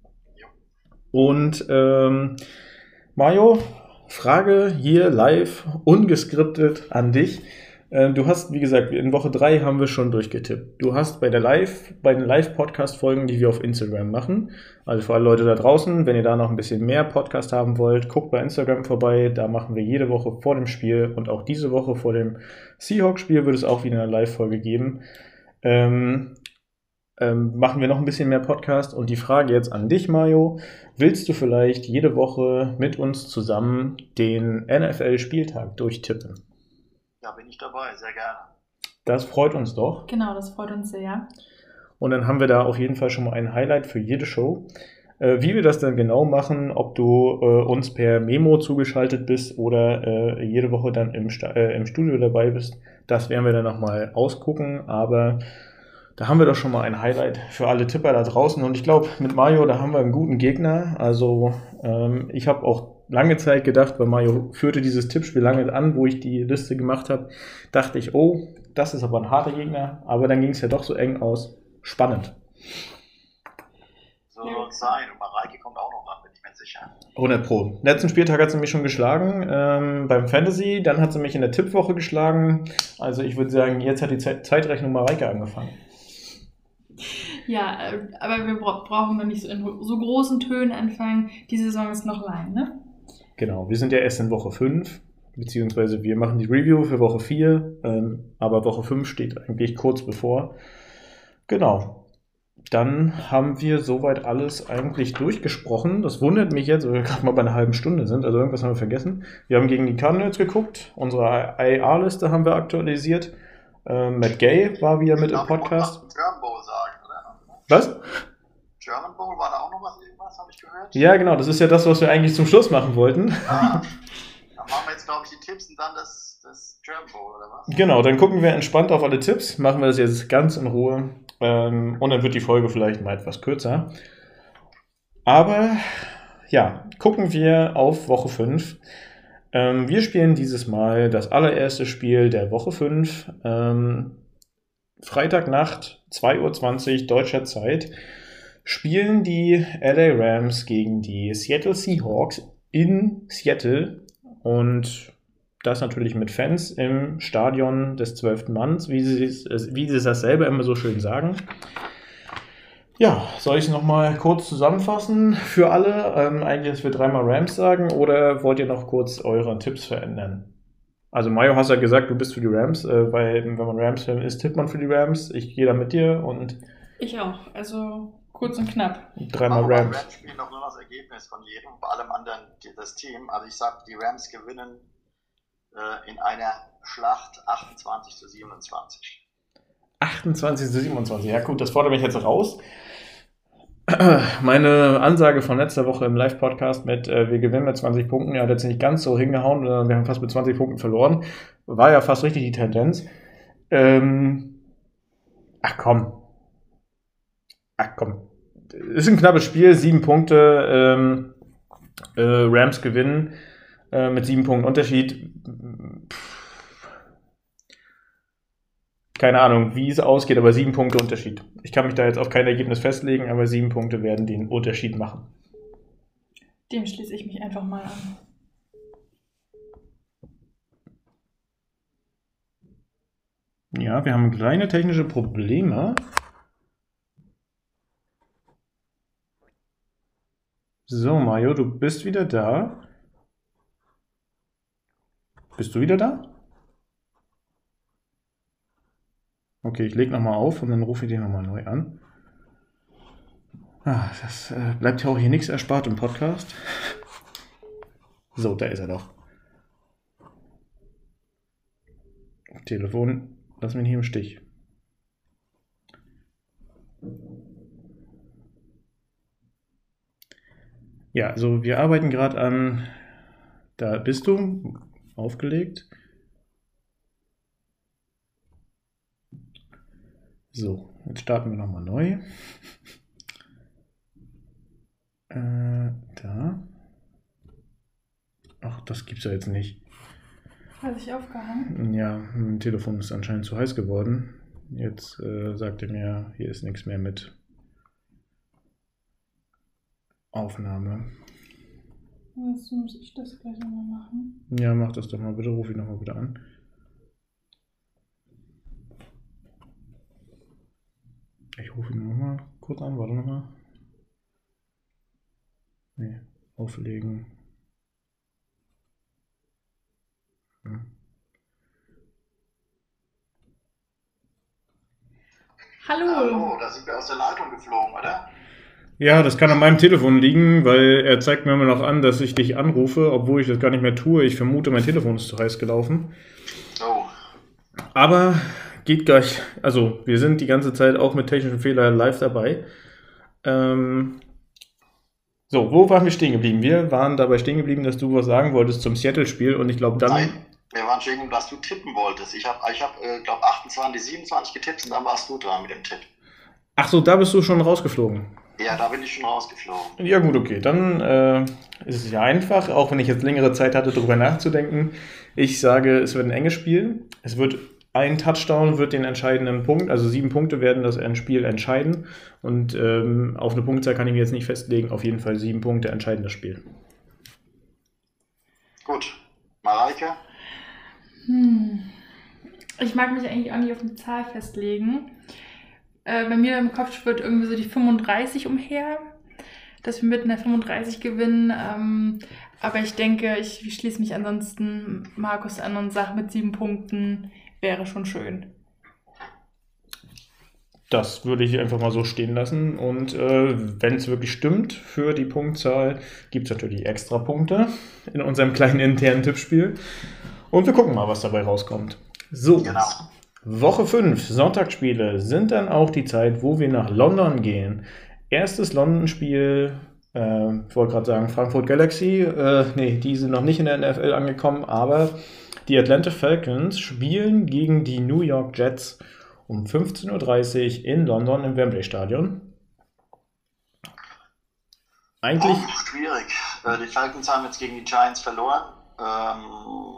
Und ähm, Mario, Frage hier live, ungeskriptet an dich. Ähm, du hast, wie gesagt, in Woche 3 haben wir schon durchgetippt. Du hast bei der Live, bei den Live-Podcast-Folgen, die wir auf Instagram machen, also für alle Leute da draußen, wenn ihr da noch ein bisschen mehr Podcast haben wollt, guckt bei Instagram vorbei. Da machen wir jede Woche vor dem Spiel und auch diese Woche vor dem Seahawks-Spiel wird es auch wieder eine Live-Folge geben. Ähm, ähm, machen wir noch ein bisschen mehr Podcast. Und die Frage jetzt an dich, Mario. Willst du vielleicht jede Woche mit uns zusammen den NFL-Spieltag durchtippen? Ja, bin ich dabei, sehr gerne. Das freut uns doch. Genau, das freut uns sehr. Und dann haben wir da auf jeden Fall schon mal ein Highlight für jede Show. Äh, wie wir das dann genau machen, ob du äh, uns per Memo zugeschaltet bist oder äh, jede Woche dann im, Sta äh, im Studio dabei bist, das werden wir dann nochmal ausgucken. Aber da haben wir doch schon mal ein Highlight für alle Tipper da draußen. Und ich glaube, mit Mario, da haben wir einen guten Gegner. Also ähm, ich habe auch lange Zeit gedacht, weil Mario führte dieses Tippspiel lange an, wo ich die Liste gemacht habe, dachte ich, oh, das ist aber ein harter Gegner. Aber dann ging es ja doch so eng aus. Spannend. So Ja. sein. Und Mareike kommt auch noch dran, bin ich mir sicher. 100 Pro. Letzten Spieltag hat sie mich schon geschlagen ähm, beim Fantasy. Dann hat sie mich in der Tippwoche geschlagen. Also ich würde sagen, jetzt hat die Zeit Zeitrechnung Mareike angefangen. Ja, äh, aber wir bra brauchen noch nicht so in so großen Tönen anfangen. Die Saison ist noch lang, ne? Genau, wir sind ja erst in Woche 5, beziehungsweise wir machen die Review für Woche 4, ähm, aber Woche 5 steht eigentlich kurz bevor. Genau. Dann haben wir soweit alles eigentlich durchgesprochen. Das wundert mich jetzt, weil wir gerade mal bei einer halben Stunde sind. Also irgendwas haben wir vergessen. Wir haben gegen die Cardinals geguckt. Unsere IA-Liste haben wir aktualisiert. Ähm, Matt Gay war wieder mit im Ich ich Podcast. was German Bowl sagen, oder? Was? German Bowl war da auch noch was, irgendwas, habe ich gehört? Ja, genau. Das ist ja das, was wir eigentlich zum Schluss machen wollten. Ah, dann machen wir jetzt, glaube ich, die Tipps und dann das, das German Bowl, oder was? Genau, dann gucken wir entspannt auf alle Tipps, machen wir das jetzt ganz in Ruhe ähm, und dann wird die Folge vielleicht mal etwas kürzer. Aber ja, gucken wir auf Woche 5. Ähm, wir spielen dieses Mal das allererste Spiel der Woche 5. Ähm, Freitagnacht, 2.20 Uhr deutscher Zeit, spielen die LA Rams gegen die Seattle Seahawks in Seattle und das natürlich mit Fans im Stadion des 12. Manns, wie sie, wie sie das selber immer so schön sagen. Ja, soll ich es nochmal kurz zusammenfassen für alle? Ähm, eigentlich, dass wir dreimal Rams sagen oder wollt ihr noch kurz eure Tipps verändern? Also Mario hast ja gesagt, du bist für die Rams, äh, weil wenn man Rams-Fan ist, tippt man für die Rams. Ich gehe da mit dir und... Ich auch, also kurz und knapp. Dreimal Rams. Rams spielen noch nur das Ergebnis von jedem, bei allem anderen das Team. Also ich sag, die Rams gewinnen äh, in einer Schlacht 28 zu 27. 28 zu 27, ja gut, das fordert mich jetzt raus. Meine Ansage von letzter Woche im Live-Podcast mit äh, wir gewinnen mit 20 Punkten, ja, hat jetzt nicht ganz so hingehauen, wir haben fast mit 20 Punkten verloren. War ja fast richtig die Tendenz. Ähm, ach komm. Ach komm. Ist ein knappes Spiel, sieben Punkte. Ähm, äh, Rams gewinnen äh, mit sieben Punkten Unterschied. Pff keine Ahnung, wie es ausgeht, aber sieben Punkte Unterschied. Ich kann mich da jetzt auf kein Ergebnis festlegen, aber sieben Punkte werden den Unterschied machen. Dem schließe ich mich einfach mal an. Ja, wir haben kleine technische Probleme. So, Mario, du bist wieder da. Bist du wieder da? Okay, ich lege nochmal auf und dann rufe ich den nochmal neu an. Ah, das äh, bleibt ja auch hier nichts erspart im Podcast. So, da ist er doch. Telefon, lass mich nicht im Stich. Ja, also wir arbeiten gerade an. Da bist du aufgelegt. So, jetzt starten wir nochmal neu. Äh, da. Ach, das gibt's ja jetzt nicht. Hat sich aufgehangen? Ja, mein Telefon ist anscheinend zu heiß geworden. Jetzt äh, sagt er mir, hier ist nichts mehr mit Aufnahme. Jetzt muss ich das gleich nochmal machen. Ja, mach das doch mal bitte, ruf ihn nochmal bitte an. Ich rufe ihn nochmal kurz an, warte nochmal. Nee, auflegen. Hm. Hallo. Hallo, da sind wir aus der Leitung geflogen, oder? Ja, das kann an meinem Telefon liegen, weil er zeigt mir immer noch an, dass ich dich anrufe, obwohl ich das gar nicht mehr tue. Ich vermute, mein Telefon ist zu heiß gelaufen. Oh. Aber geht gleich, also wir sind die ganze Zeit auch mit technischen Fehlern live dabei. Ähm, so, wo waren wir stehen geblieben? Wir waren dabei stehen geblieben, dass du was sagen wolltest zum Seattle-Spiel und ich glaube dann. Nein, wir waren stehen geblieben, dass du tippen wolltest. Ich habe, ich hab, äh, glaube 28, 27 getippt und dann warst du dran mit dem Tipp. Ach so, da bist du schon rausgeflogen. Ja, da bin ich schon rausgeflogen. Ja gut, okay, dann äh, ist es ja einfach, auch wenn ich jetzt längere Zeit hatte, darüber nachzudenken. Ich sage, es wird ein enges Spiel. Es wird ein Touchdown wird den entscheidenden Punkt, also sieben Punkte werden das Spiel entscheiden. Und ähm, auf eine Punktzahl kann ich mir jetzt nicht festlegen. Auf jeden Fall sieben Punkte entscheiden das Spiel. Gut. Mareike? Hm. Ich mag mich eigentlich auch nicht auf eine Zahl festlegen. Äh, bei mir im Kopf wird irgendwie so die 35 umher, dass wir mit einer 35 gewinnen. Ähm, aber ich denke, ich schließe mich ansonsten Markus an und sage mit sieben Punkten wäre schon schön. Das würde ich einfach mal so stehen lassen. Und äh, wenn es wirklich stimmt für die Punktzahl, gibt es natürlich extra Punkte in unserem kleinen internen Tippspiel. Und wir gucken mal, was dabei rauskommt. So, genau. Woche 5, Sonntagsspiele, sind dann auch die Zeit, wo wir nach London gehen. Erstes London-Spiel, äh, ich wollte gerade sagen Frankfurt Galaxy. Äh, nee, die sind noch nicht in der NFL angekommen, aber die Atlanta Falcons spielen gegen die New York Jets um 15.30 Uhr in London im Wembley Stadion. Eigentlich. Oh, schwierig. Äh, die Falcons haben jetzt gegen die Giants verloren. Ähm,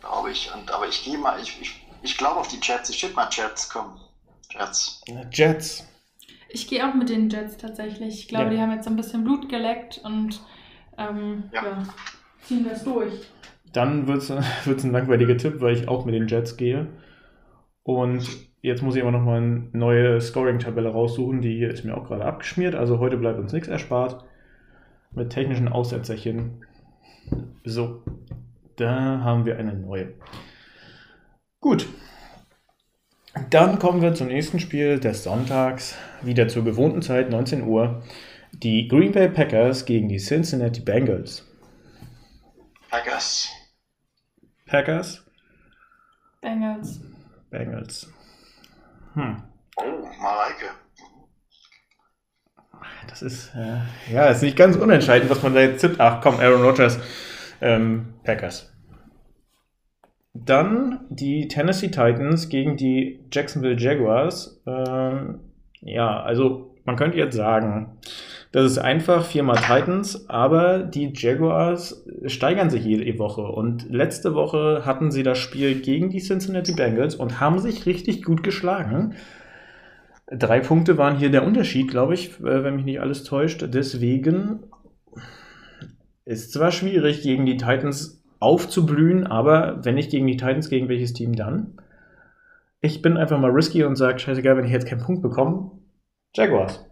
glaube ich. Und, aber ich gehe mal, ich, ich Ich glaube auf die Jets. Ich tippe mal Jets. Komm. Jets. Jets. Ich gehe auch mit den Jets tatsächlich. Ich glaube, Ja. die haben jetzt so ein bisschen Blut geleckt und ähm, Ja. ja. ziehen das durch. Dann wird es ein langweiliger Tipp, weil ich auch mit den Jets gehe. Und jetzt muss ich aber nochmal eine neue Scoring-Tabelle raussuchen. Die hier ist mir auch gerade abgeschmiert. Also heute bleibt uns nichts erspart. Mit technischen Aussetzerchen. So, da haben wir eine neue. Gut. Dann kommen wir zum nächsten Spiel des Sonntags. Wieder zur gewohnten Zeit, 19 Uhr. Die Green Bay Packers gegen die Cincinnati Bengals. Packers. Packers, Bengals. Bengals. Hm. Oh, Mareike. Das ist, äh, ja, ist nicht ganz unentscheidend, was man da jetzt tippt. Ach komm, Aaron Rodgers, ähm, Packers. Dann die Tennessee Titans gegen die Jacksonville Jaguars. Ähm, ja, also man könnte jetzt sagen, das ist einfach viermal Titans, aber die Jaguars steigern sich jede Woche. Und letzte Woche hatten sie das Spiel gegen die Cincinnati Bengals und haben sich richtig gut geschlagen. Drei Punkte waren hier der Unterschied, glaube ich, äh, wenn mich nicht alles täuscht. Deswegen ist zwar schwierig, gegen die Titans aufzublühen, aber wenn nicht gegen die Titans, gegen welches Team dann? Ich bin einfach mal risky und sage, scheißegal, wenn ich jetzt keinen Punkt bekomme. Jaguars.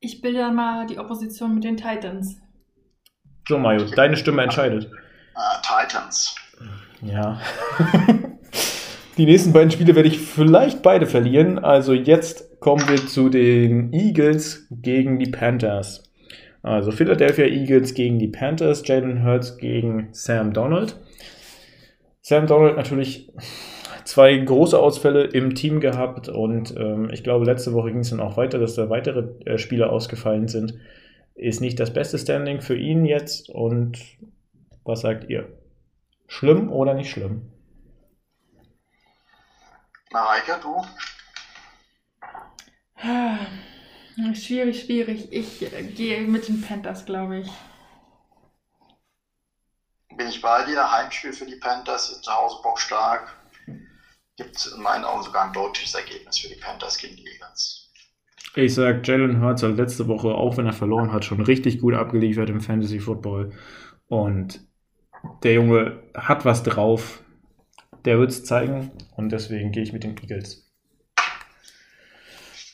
Ich bilde dann mal die Opposition mit den Titans. Joe Mayo, deine Stimme entscheidet. Äh, Titans. Ja. Die nächsten beiden Spiele werde ich vielleicht beide verlieren. Also jetzt kommen wir zu den Eagles gegen die Panthers. Also Philadelphia Eagles gegen die Panthers, Jalen Hurts gegen Sam Donald. Sam Donald natürlich zwei große Ausfälle im Team gehabt und ähm, ich glaube, letzte Woche ging es dann auch weiter, dass da weitere äh, Spieler ausgefallen sind. Ist nicht das beste Standing für ihn jetzt und was sagt ihr? Schlimm oder nicht schlimm? Mareike, du? Schwierig, schwierig. Ich äh, gehe mit den Panthers, glaube ich. Bin ich bei dir? Heimspiel für die Panthers, zu Hause bockstark. Gibt in meinen Augen sogar ein deutliches Ergebnis für die Panthers gegen die Eagles. Ich sag, Jalen Hurts hat letzte Woche, auch wenn er verloren hat, schon richtig gut abgeliefert im Fantasy Football. Und der Junge hat was drauf. Der wird es zeigen. Und deswegen gehe ich mit den Eagles.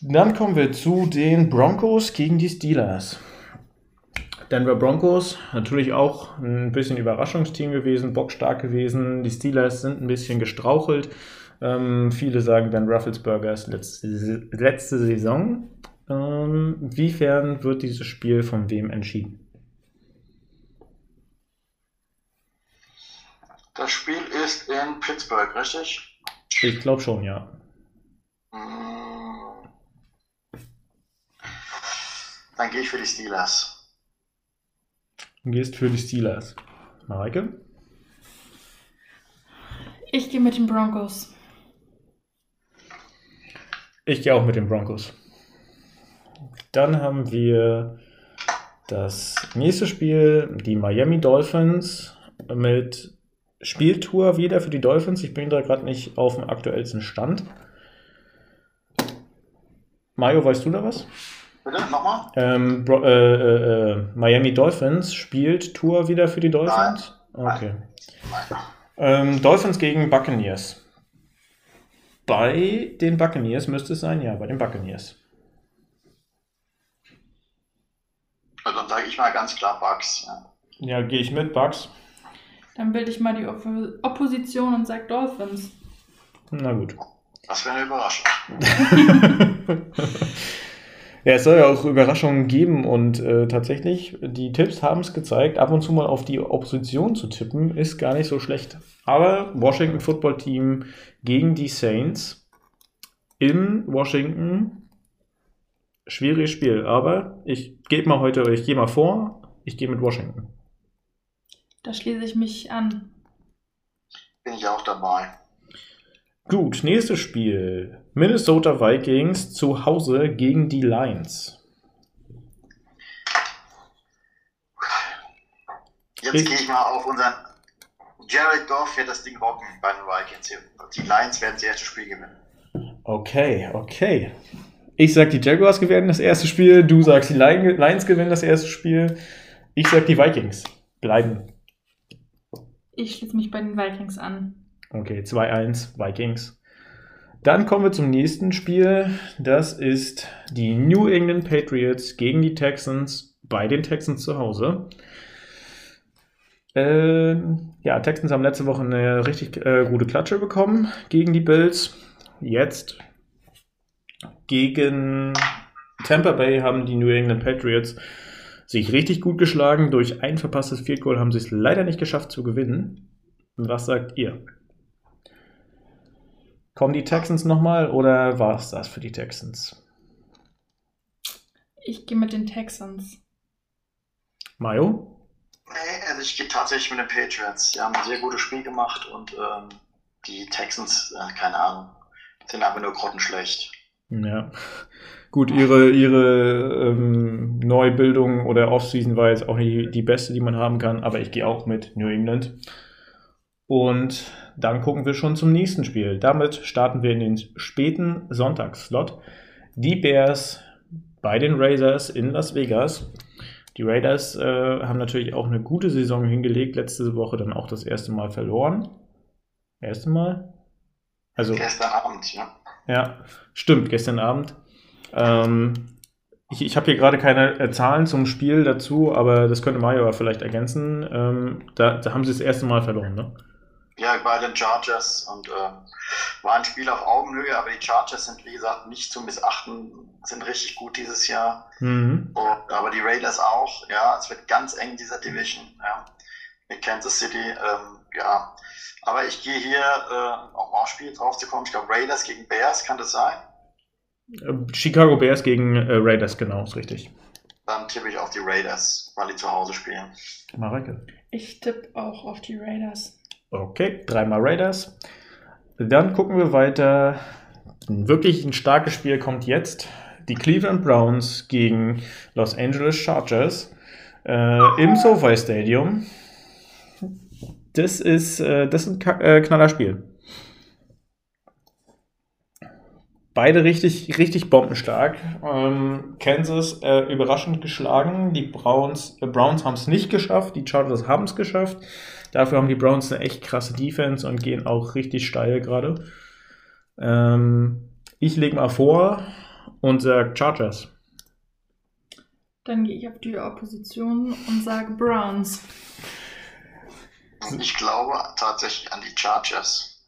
Dann kommen wir zu den Broncos gegen die Steelers. Denver Broncos, natürlich auch ein bisschen Überraschungsteam gewesen, bockstark gewesen. Die Steelers sind ein bisschen gestrauchelt. Ähm, viele sagen Ben Rufflesburgers letzte, letzte Saison. Ähm, inwiefern wird dieses Spiel von wem entschieden? Das Spiel ist in Pittsburgh, richtig? Ich glaube schon, ja. Mm. Dann gehe ich für die Steelers. Du gehst für die Steelers. Mareike? Ich gehe mit den Broncos. Ich gehe auch mit den Broncos. Dann haben wir das nächste Spiel, die Miami Dolphins mit Spieltour wieder für die Dolphins. Ich bin da gerade nicht auf dem aktuellsten Stand. Mario, weißt du da was? Bitte, nochmal? Ähm, Bro äh, äh, äh, Miami Dolphins spielt Tour wieder für die Dolphins? Okay. Nein. Ähm, Dolphins gegen Buccaneers. Bei den Buccaneers müsste es sein, ja, bei den Buccaneers. Also dann sage ich mal ganz klar Bugs. Ja. Ja, gehe ich mit, Bucks. Dann bilde ich mal die Oppo Opposition und sage Dolphins. Na gut. Was für eine Überraschung. ja, es soll ja auch Überraschungen geben und äh, tatsächlich, die Tipps haben es gezeigt, ab und zu mal auf die Opposition zu tippen, ist gar nicht so schlecht. Aber Washington Football Team gegen die Saints in Washington, schwieriges Spiel. Aber ich gebe mal heute, ich gehe mal vor, ich gehe mit Washington. Da schließe ich mich an. Bin ich auch dabei. Gut, nächstes Spiel. Minnesota Vikings zu Hause gegen die Lions. Jetzt gehe ich mal auf unseren Jared Goff wird das Ding rocken bei den Vikings. Die Lions werden das erste Spiel gewinnen. Okay, okay. Ich sag, die Jaguars gewinnen das erste Spiel. Du sagst, die Lions gewinnen das erste Spiel. Ich sag, die Vikings bleiben. Ich schließe mich bei den Vikings an. Okay, 2-1 Vikings. Dann kommen wir zum nächsten Spiel. Das ist die New England Patriots gegen die Texans bei den Texans zu Hause. Äh, ja, Texans haben letzte Woche eine richtig äh, gute Klatsche bekommen gegen die Bills. Jetzt gegen Tampa Bay haben die New England Patriots sich richtig gut geschlagen. Durch ein verpasstes Field Goal haben sie es leider nicht geschafft zu gewinnen. Was sagt ihr? Kommen die Texans nochmal oder war es das für die Texans? Ich gehe mit den Texans. Mayo? Nee, also ich gehe tatsächlich mit den Patriots. Die haben ein sehr gutes Spiel gemacht und ähm, die Texans, äh, keine Ahnung, sind aber nur grottenschlecht. Ja. Gut, ihre, ihre ähm, Neubildung oder Offseason war jetzt auch nicht die beste, die man haben kann, aber ich gehe auch mit New England. Und dann gucken wir schon zum nächsten Spiel. Damit starten wir in den späten Sonntagsslot. Die Bears bei den Raiders in Las Vegas. Die Raiders äh, haben natürlich auch eine gute Saison hingelegt. Letzte Woche dann auch das erste Mal verloren. Erste Mal? Also, gestern Abend, ja. Ja, stimmt, gestern Abend. Ähm, ich ich habe hier gerade keine äh, Zahlen zum Spiel dazu, aber das könnte Mario vielleicht ergänzen. Ähm, da, da, haben sie das erste Mal verloren, ne? Ja, bei den Chargers und äh, war ein Spiel auf Augenhöhe, aber die Chargers sind, wie gesagt, nicht zu missachten, sind richtig gut dieses Jahr. Mhm. Und, aber die Raiders auch, ja, es wird ganz eng dieser Division, ja, mit Kansas City, ähm, ja. Aber ich gehe hier, äh, auch mal aufs Spiel drauf zu kommen, ich glaube Raiders gegen Bears, kann das sein? Äh, Chicago Bears gegen äh, Raiders, genau, ist richtig. Dann tippe ich auf die Raiders, weil die zu Hause spielen. Mareke. Ich tippe auch auf die Raiders. Okay, dreimal Raiders. Dann gucken wir weiter. Wirklich ein starkes Spiel kommt jetzt. Die Cleveland Browns gegen Los Angeles Chargers äh, im SoFi Stadium. Das ist, äh, das ist ein äh, knaller Spiel. Beide richtig, richtig bombenstark. Ähm, Kansas äh, überraschend geschlagen. Die Browns, äh, Browns haben es nicht geschafft. Die Chargers haben es geschafft. Dafür haben die Browns eine echt krasse Defense und gehen auch richtig steil gerade. Ähm, ich lege mal vor und sage Chargers. Dann gehe ich auf die Opposition und sage Browns. Ich glaube tatsächlich an die Chargers.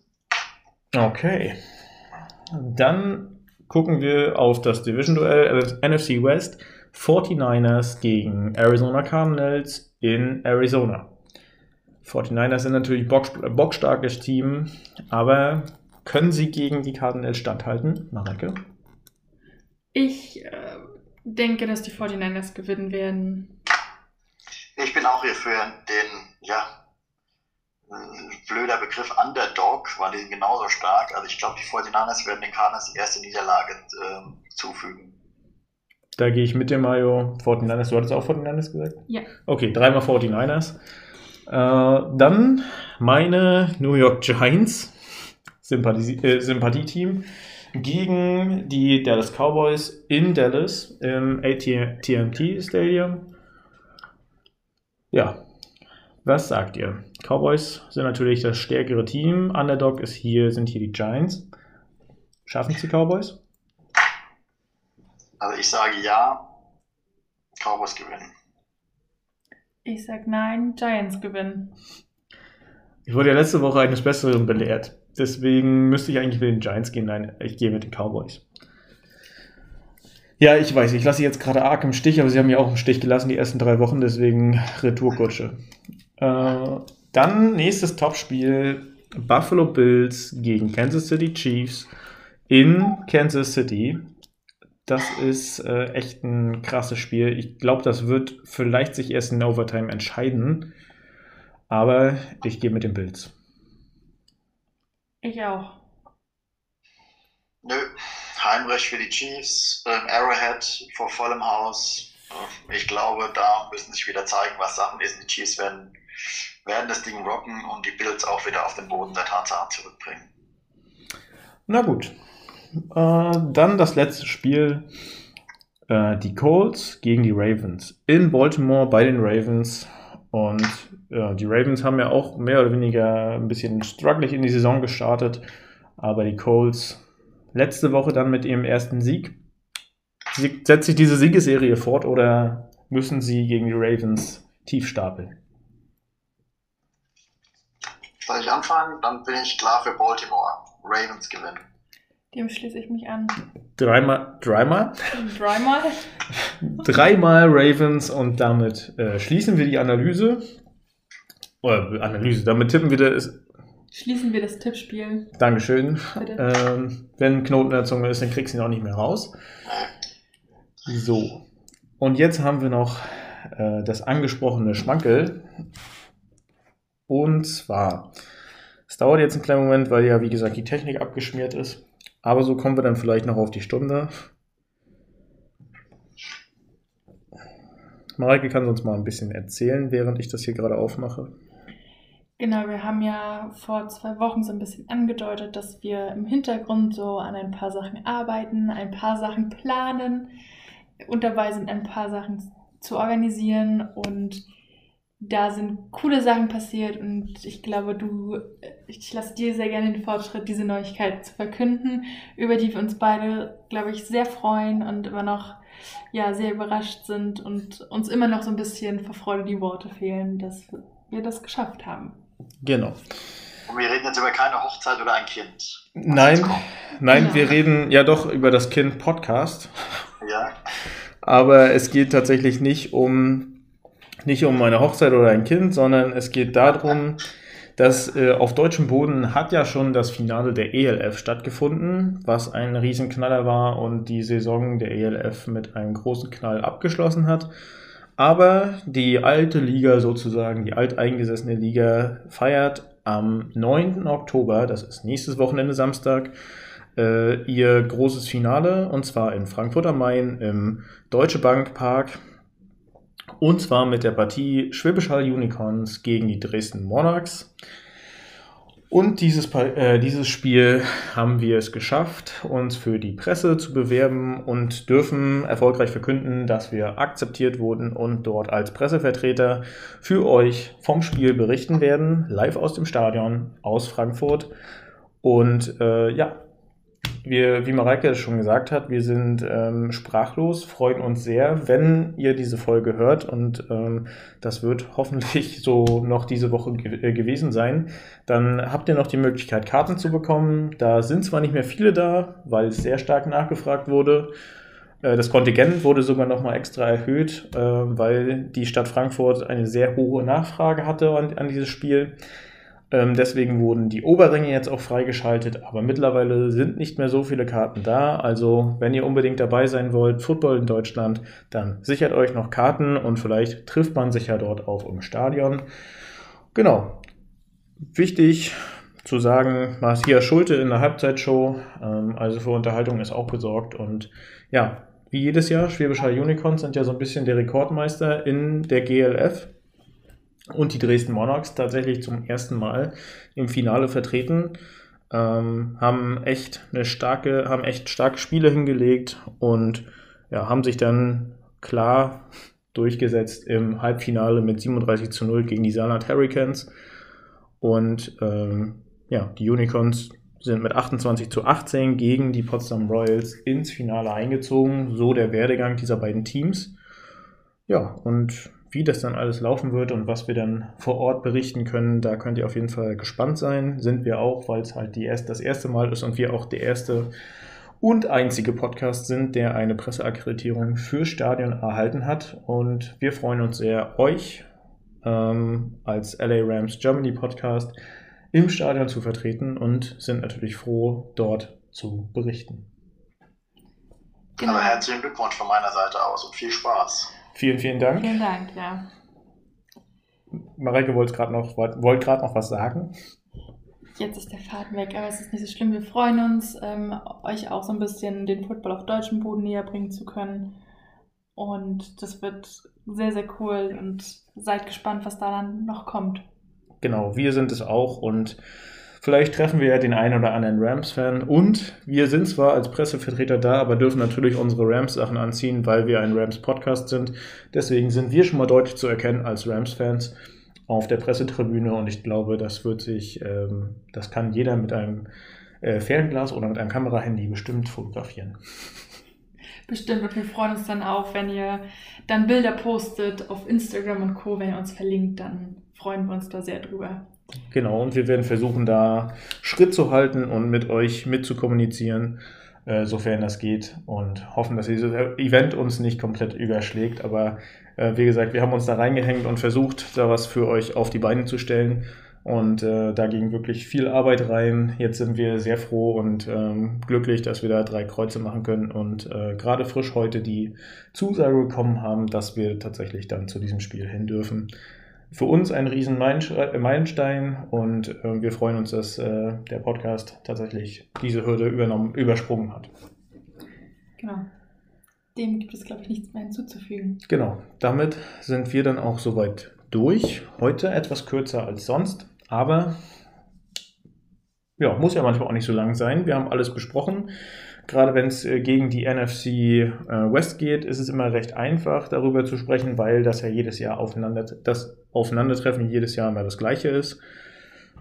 Okay. Dann gucken wir auf das Division-Duell NFC West. 49ers gegen Arizona Cardinals in Arizona. 49ers sind natürlich ein bockstarkes Team, aber können sie gegen die Cardinals standhalten? Mareke? Ich äh, denke, dass die 49ers gewinnen werden. Ich bin auch hier für den, ja, blöder Begriff Underdog, weil die sind genauso stark. Also ich glaube, die 49ers werden den Cardinals die erste Niederlage äh, zufügen. Da gehe ich mit dem Mayo. 49ers, du hattest auch 49ers gesagt? Ja. Okay, dreimal 49ers. Äh, dann meine New York Giants, Sympathie, äh, Sympathie-Team, gegen die Dallas Cowboys in Dallas im AT&T Stadium. Ja, was sagt ihr? Cowboys sind natürlich das stärkere Team. Underdog ist hier, sind hier die Giants. Schaffen es die Cowboys? Also ich sage ja, Cowboys gewinnen. Ich sag nein, Giants gewinnen. Ich wurde ja letzte Woche eines Besseren belehrt. Deswegen müsste ich eigentlich mit den Giants gehen. Nein, ich gehe mit den Cowboys. Ja, ich weiß, ich lasse jetzt gerade arg im Stich, aber sie haben ja auch im Stich gelassen die ersten drei Wochen, deswegen Retourkutsche. Äh, dann nächstes Topspiel: Buffalo Bills gegen Kansas City Chiefs in Kansas City. Das ist äh, echt ein krasses Spiel. Ich glaube, das wird vielleicht sich erst in Overtime entscheiden. Aber ich gehe mit den Bills. Ich auch. Nö, Heimrecht für die Chiefs, ähm, Arrowhead vor vollem Haus. Ich glaube, da müssen sich wieder zeigen, was Sachen ist. Die Chiefs werden werden das Ding rocken und die Bills auch wieder auf den Boden der Tatsachen zurückbringen. Na gut. Äh, dann das letzte Spiel. Äh, die Colts gegen die Ravens. In Baltimore bei den Ravens. Und äh, die Ravens haben ja auch mehr oder weniger ein bisschen strugglig in die Saison gestartet. Aber die Colts letzte Woche dann mit ihrem ersten Sieg. Sie, setzt sich diese Siegesserie fort oder müssen sie gegen die Ravens tief stapeln? Soll ich anfangen? Dann bin ich klar für Baltimore. Ravens gewinnen. Dem schließe ich mich an. Dreimal, dreimal? Dreimal? Dreimal Ravens und damit äh, schließen wir die Analyse. Oder Analyse, damit tippen wir das. Schließen wir das Tippspiel. Dankeschön. Ähm, wenn Knoten in der Zunge ist, dann kriegst du ihn auch nicht mehr raus. So. Und jetzt haben wir noch äh, das angesprochene Schmankel. Und zwar, es dauert jetzt einen kleinen Moment, weil ja, wie gesagt, die Technik abgeschmiert ist. Aber so kommen wir dann vielleicht noch auf die Stunde. Mareike kann uns mal ein bisschen erzählen, während ich das hier gerade aufmache. Genau, wir haben ja vor zwei Wochen so ein bisschen angedeutet, dass wir im Hintergrund so an ein paar Sachen arbeiten, ein paar Sachen planen und dabei sind ein paar Sachen zu organisieren und da sind coole Sachen passiert und ich glaube, du, ich lasse dir sehr gerne den Fortschritt, diese Neuigkeit zu verkünden, über die wir uns beide, glaube ich, sehr freuen und immer noch ja, sehr überrascht sind und uns immer noch so ein bisschen vor Freude die Worte fehlen, dass wir das geschafft haben. Genau. Und wir reden jetzt über keine Hochzeit oder ein Kind. Nein, nein, Genau. wir reden ja doch über das Kind Podcast. Ja. Aber es geht tatsächlich nicht um, nicht um eine Hochzeit oder ein Kind, sondern es geht darum, dass äh, auf deutschem Boden hat ja schon das Finale der ELF stattgefunden, was ein Riesenknaller war und die Saison der ELF mit einem großen Knall abgeschlossen hat. Aber die alte Liga sozusagen, die alteingesessene Liga feiert am 9. Oktober, das ist nächstes Wochenende Samstag, äh, ihr großes Finale und zwar in Frankfurt am Main im Deutsche Bank Park und zwar mit der Partie Schwäbisch Hall Unicorns gegen die Dresden Monarchs. Und dieses, äh, dieses Spiel haben wir es geschafft, uns für die Presse zu bewerben und dürfen erfolgreich verkünden, dass wir akzeptiert wurden und dort als Pressevertreter für euch vom Spiel berichten werden, live aus dem Stadion aus Frankfurt. Und äh, ja, wir, wie Mareike es schon gesagt hat, wir sind ähm, sprachlos, freuen uns sehr, wenn ihr diese Folge hört und ähm, das wird hoffentlich so noch diese Woche ge äh, gewesen sein. Dann habt ihr noch die Möglichkeit, Karten zu bekommen. Da sind zwar nicht mehr viele da, weil es sehr stark nachgefragt wurde. Äh, Das Kontingent wurde sogar noch mal extra erhöht, äh, weil die Stadt Frankfurt eine sehr hohe Nachfrage hatte an dieses Spiel. Ähm, deswegen wurden die Oberränge jetzt auch freigeschaltet, aber mittlerweile sind nicht mehr so viele Karten da. Also, wenn ihr unbedingt dabei sein wollt, Football in Deutschland, dann sichert euch noch Karten und vielleicht trifft man sich ja dort auch im Stadion. Genau. Wichtig zu sagen, Matthias Schulte in der Halbzeitshow, ähm, also für Unterhaltung ist auch gesorgt und ja, wie jedes Jahr, Schwäbisch Hall Unicorns sind ja so ein bisschen der Rekordmeister in der GLF und die Dresden Monarchs tatsächlich zum ersten Mal im Finale vertreten. Ähm, haben echt eine starke, haben echt starke Spiele hingelegt und ja, haben sich dann klar durchgesetzt im Halbfinale mit 37 zu 0 gegen die Saarland Hurricanes. Und ähm, ja, die Unicorns sind mit 28 zu 18 gegen die Potsdam Royals ins Finale eingezogen. So der Werdegang dieser beiden Teams. Ja, und wie das dann alles laufen wird und was wir dann vor Ort berichten können, da könnt ihr auf jeden Fall gespannt sein. Sind wir auch, weil es halt die erst, das erste Mal ist und wir auch der erste und einzige Podcast sind, der eine Presseakkreditierung für Stadion erhalten hat. Und wir freuen uns sehr, euch ähm, als LA Rams Germany Podcast im Stadion zu vertreten und sind natürlich froh, dort zu berichten. Genau. Aber herzlichen Glückwunsch von meiner Seite aus und viel Spaß. Vielen, vielen Dank. Vielen Dank, ja. Mareike wollte gerade noch, wollt grad noch was sagen. Jetzt ist der Faden weg, aber es ist nicht so schlimm. Wir freuen uns, ähm, euch auch so ein bisschen den Football auf deutschem Boden näher bringen zu können. Und das wird sehr, sehr cool und seid gespannt, was da dann noch kommt. Genau, wir sind es auch und vielleicht treffen wir ja den einen oder anderen Rams-Fan. Und wir sind zwar als Pressevertreter da, aber dürfen natürlich unsere Rams-Sachen anziehen, weil wir ein Rams-Podcast sind. Deswegen sind wir schon mal deutlich zu erkennen als Rams-Fans auf der Pressetribüne und ich glaube, das wird sich, ähm, das kann jeder mit einem äh, Fernglas oder mit einem Kamerahandy bestimmt fotografieren. Bestimmt und wir freuen uns dann auch, wenn ihr dann Bilder postet auf Instagram und Co., wenn ihr uns verlinkt, dann freuen wir uns da sehr drüber. Genau, und wir werden versuchen, da Schritt zu halten und mit euch mitzukommunizieren, äh, sofern das geht und hoffen, dass dieses Event uns nicht komplett überschlägt, aber äh, wie gesagt, wir haben uns da reingehängt und versucht, da was für euch auf die Beine zu stellen. Und äh, da ging wirklich viel Arbeit rein. Jetzt sind wir sehr froh und ähm, glücklich, dass wir da drei Kreuze machen können und äh, gerade frisch heute die Zusage bekommen haben, dass wir tatsächlich dann zu diesem Spiel hin dürfen. Für uns ein riesen Meilenstein und äh, wir freuen uns, dass äh, der Podcast tatsächlich diese Hürde übernommen, übersprungen hat. Genau dem gibt es, glaube ich, nichts mehr hinzuzufügen. Genau, damit sind wir dann auch soweit durch. Heute etwas kürzer als sonst, aber ja, muss ja manchmal auch nicht so lang sein. Wir haben alles besprochen. Gerade wenn es äh, gegen die NFC äh, West geht, ist es immer recht einfach, darüber zu sprechen, weil das ja jedes Jahr aufeinander, das Aufeinandertreffen jedes Jahr immer das gleiche ist.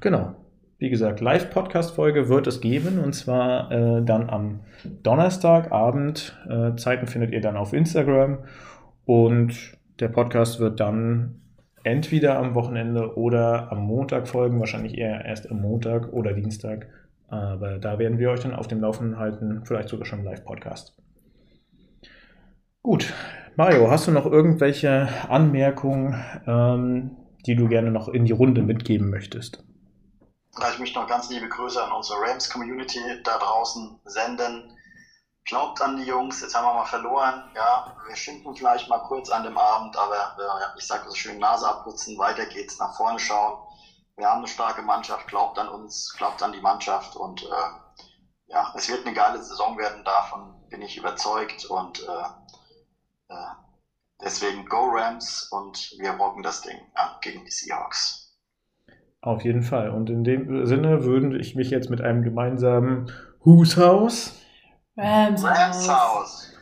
Genau wie gesagt, Live-Podcast-Folge wird es geben und zwar äh, dann am Donnerstagabend. Äh, Zeiten findet ihr dann auf Instagram und der Podcast wird dann entweder am Wochenende oder am Montag folgen, wahrscheinlich eher erst am Montag oder Dienstag. Aber da werden wir euch dann auf dem Laufenden halten, vielleicht sogar schon Live-Podcast. Gut, Mario, hast du noch irgendwelche Anmerkungen, ähm, die du gerne noch in die Runde mitgeben möchtest? ich möchte noch ganz liebe Grüße an unsere Rams-Community da draußen senden. Glaubt an die Jungs, jetzt haben wir mal verloren. Ja, wir schimpfen vielleicht mal kurz an dem Abend, aber äh, ich sage so schön Nase abputzen, weiter geht's, nach vorne schauen. Wir haben eine starke Mannschaft, glaubt an uns, glaubt an die Mannschaft und äh, ja, es wird eine geile Saison werden, davon bin ich überzeugt und äh, äh, deswegen Go Rams und wir rocken das Ding an gegen die Seahawks. Auf jeden Fall. Und in dem Sinne würde ich mich jetzt mit einem gemeinsamen Whose House? Rams House.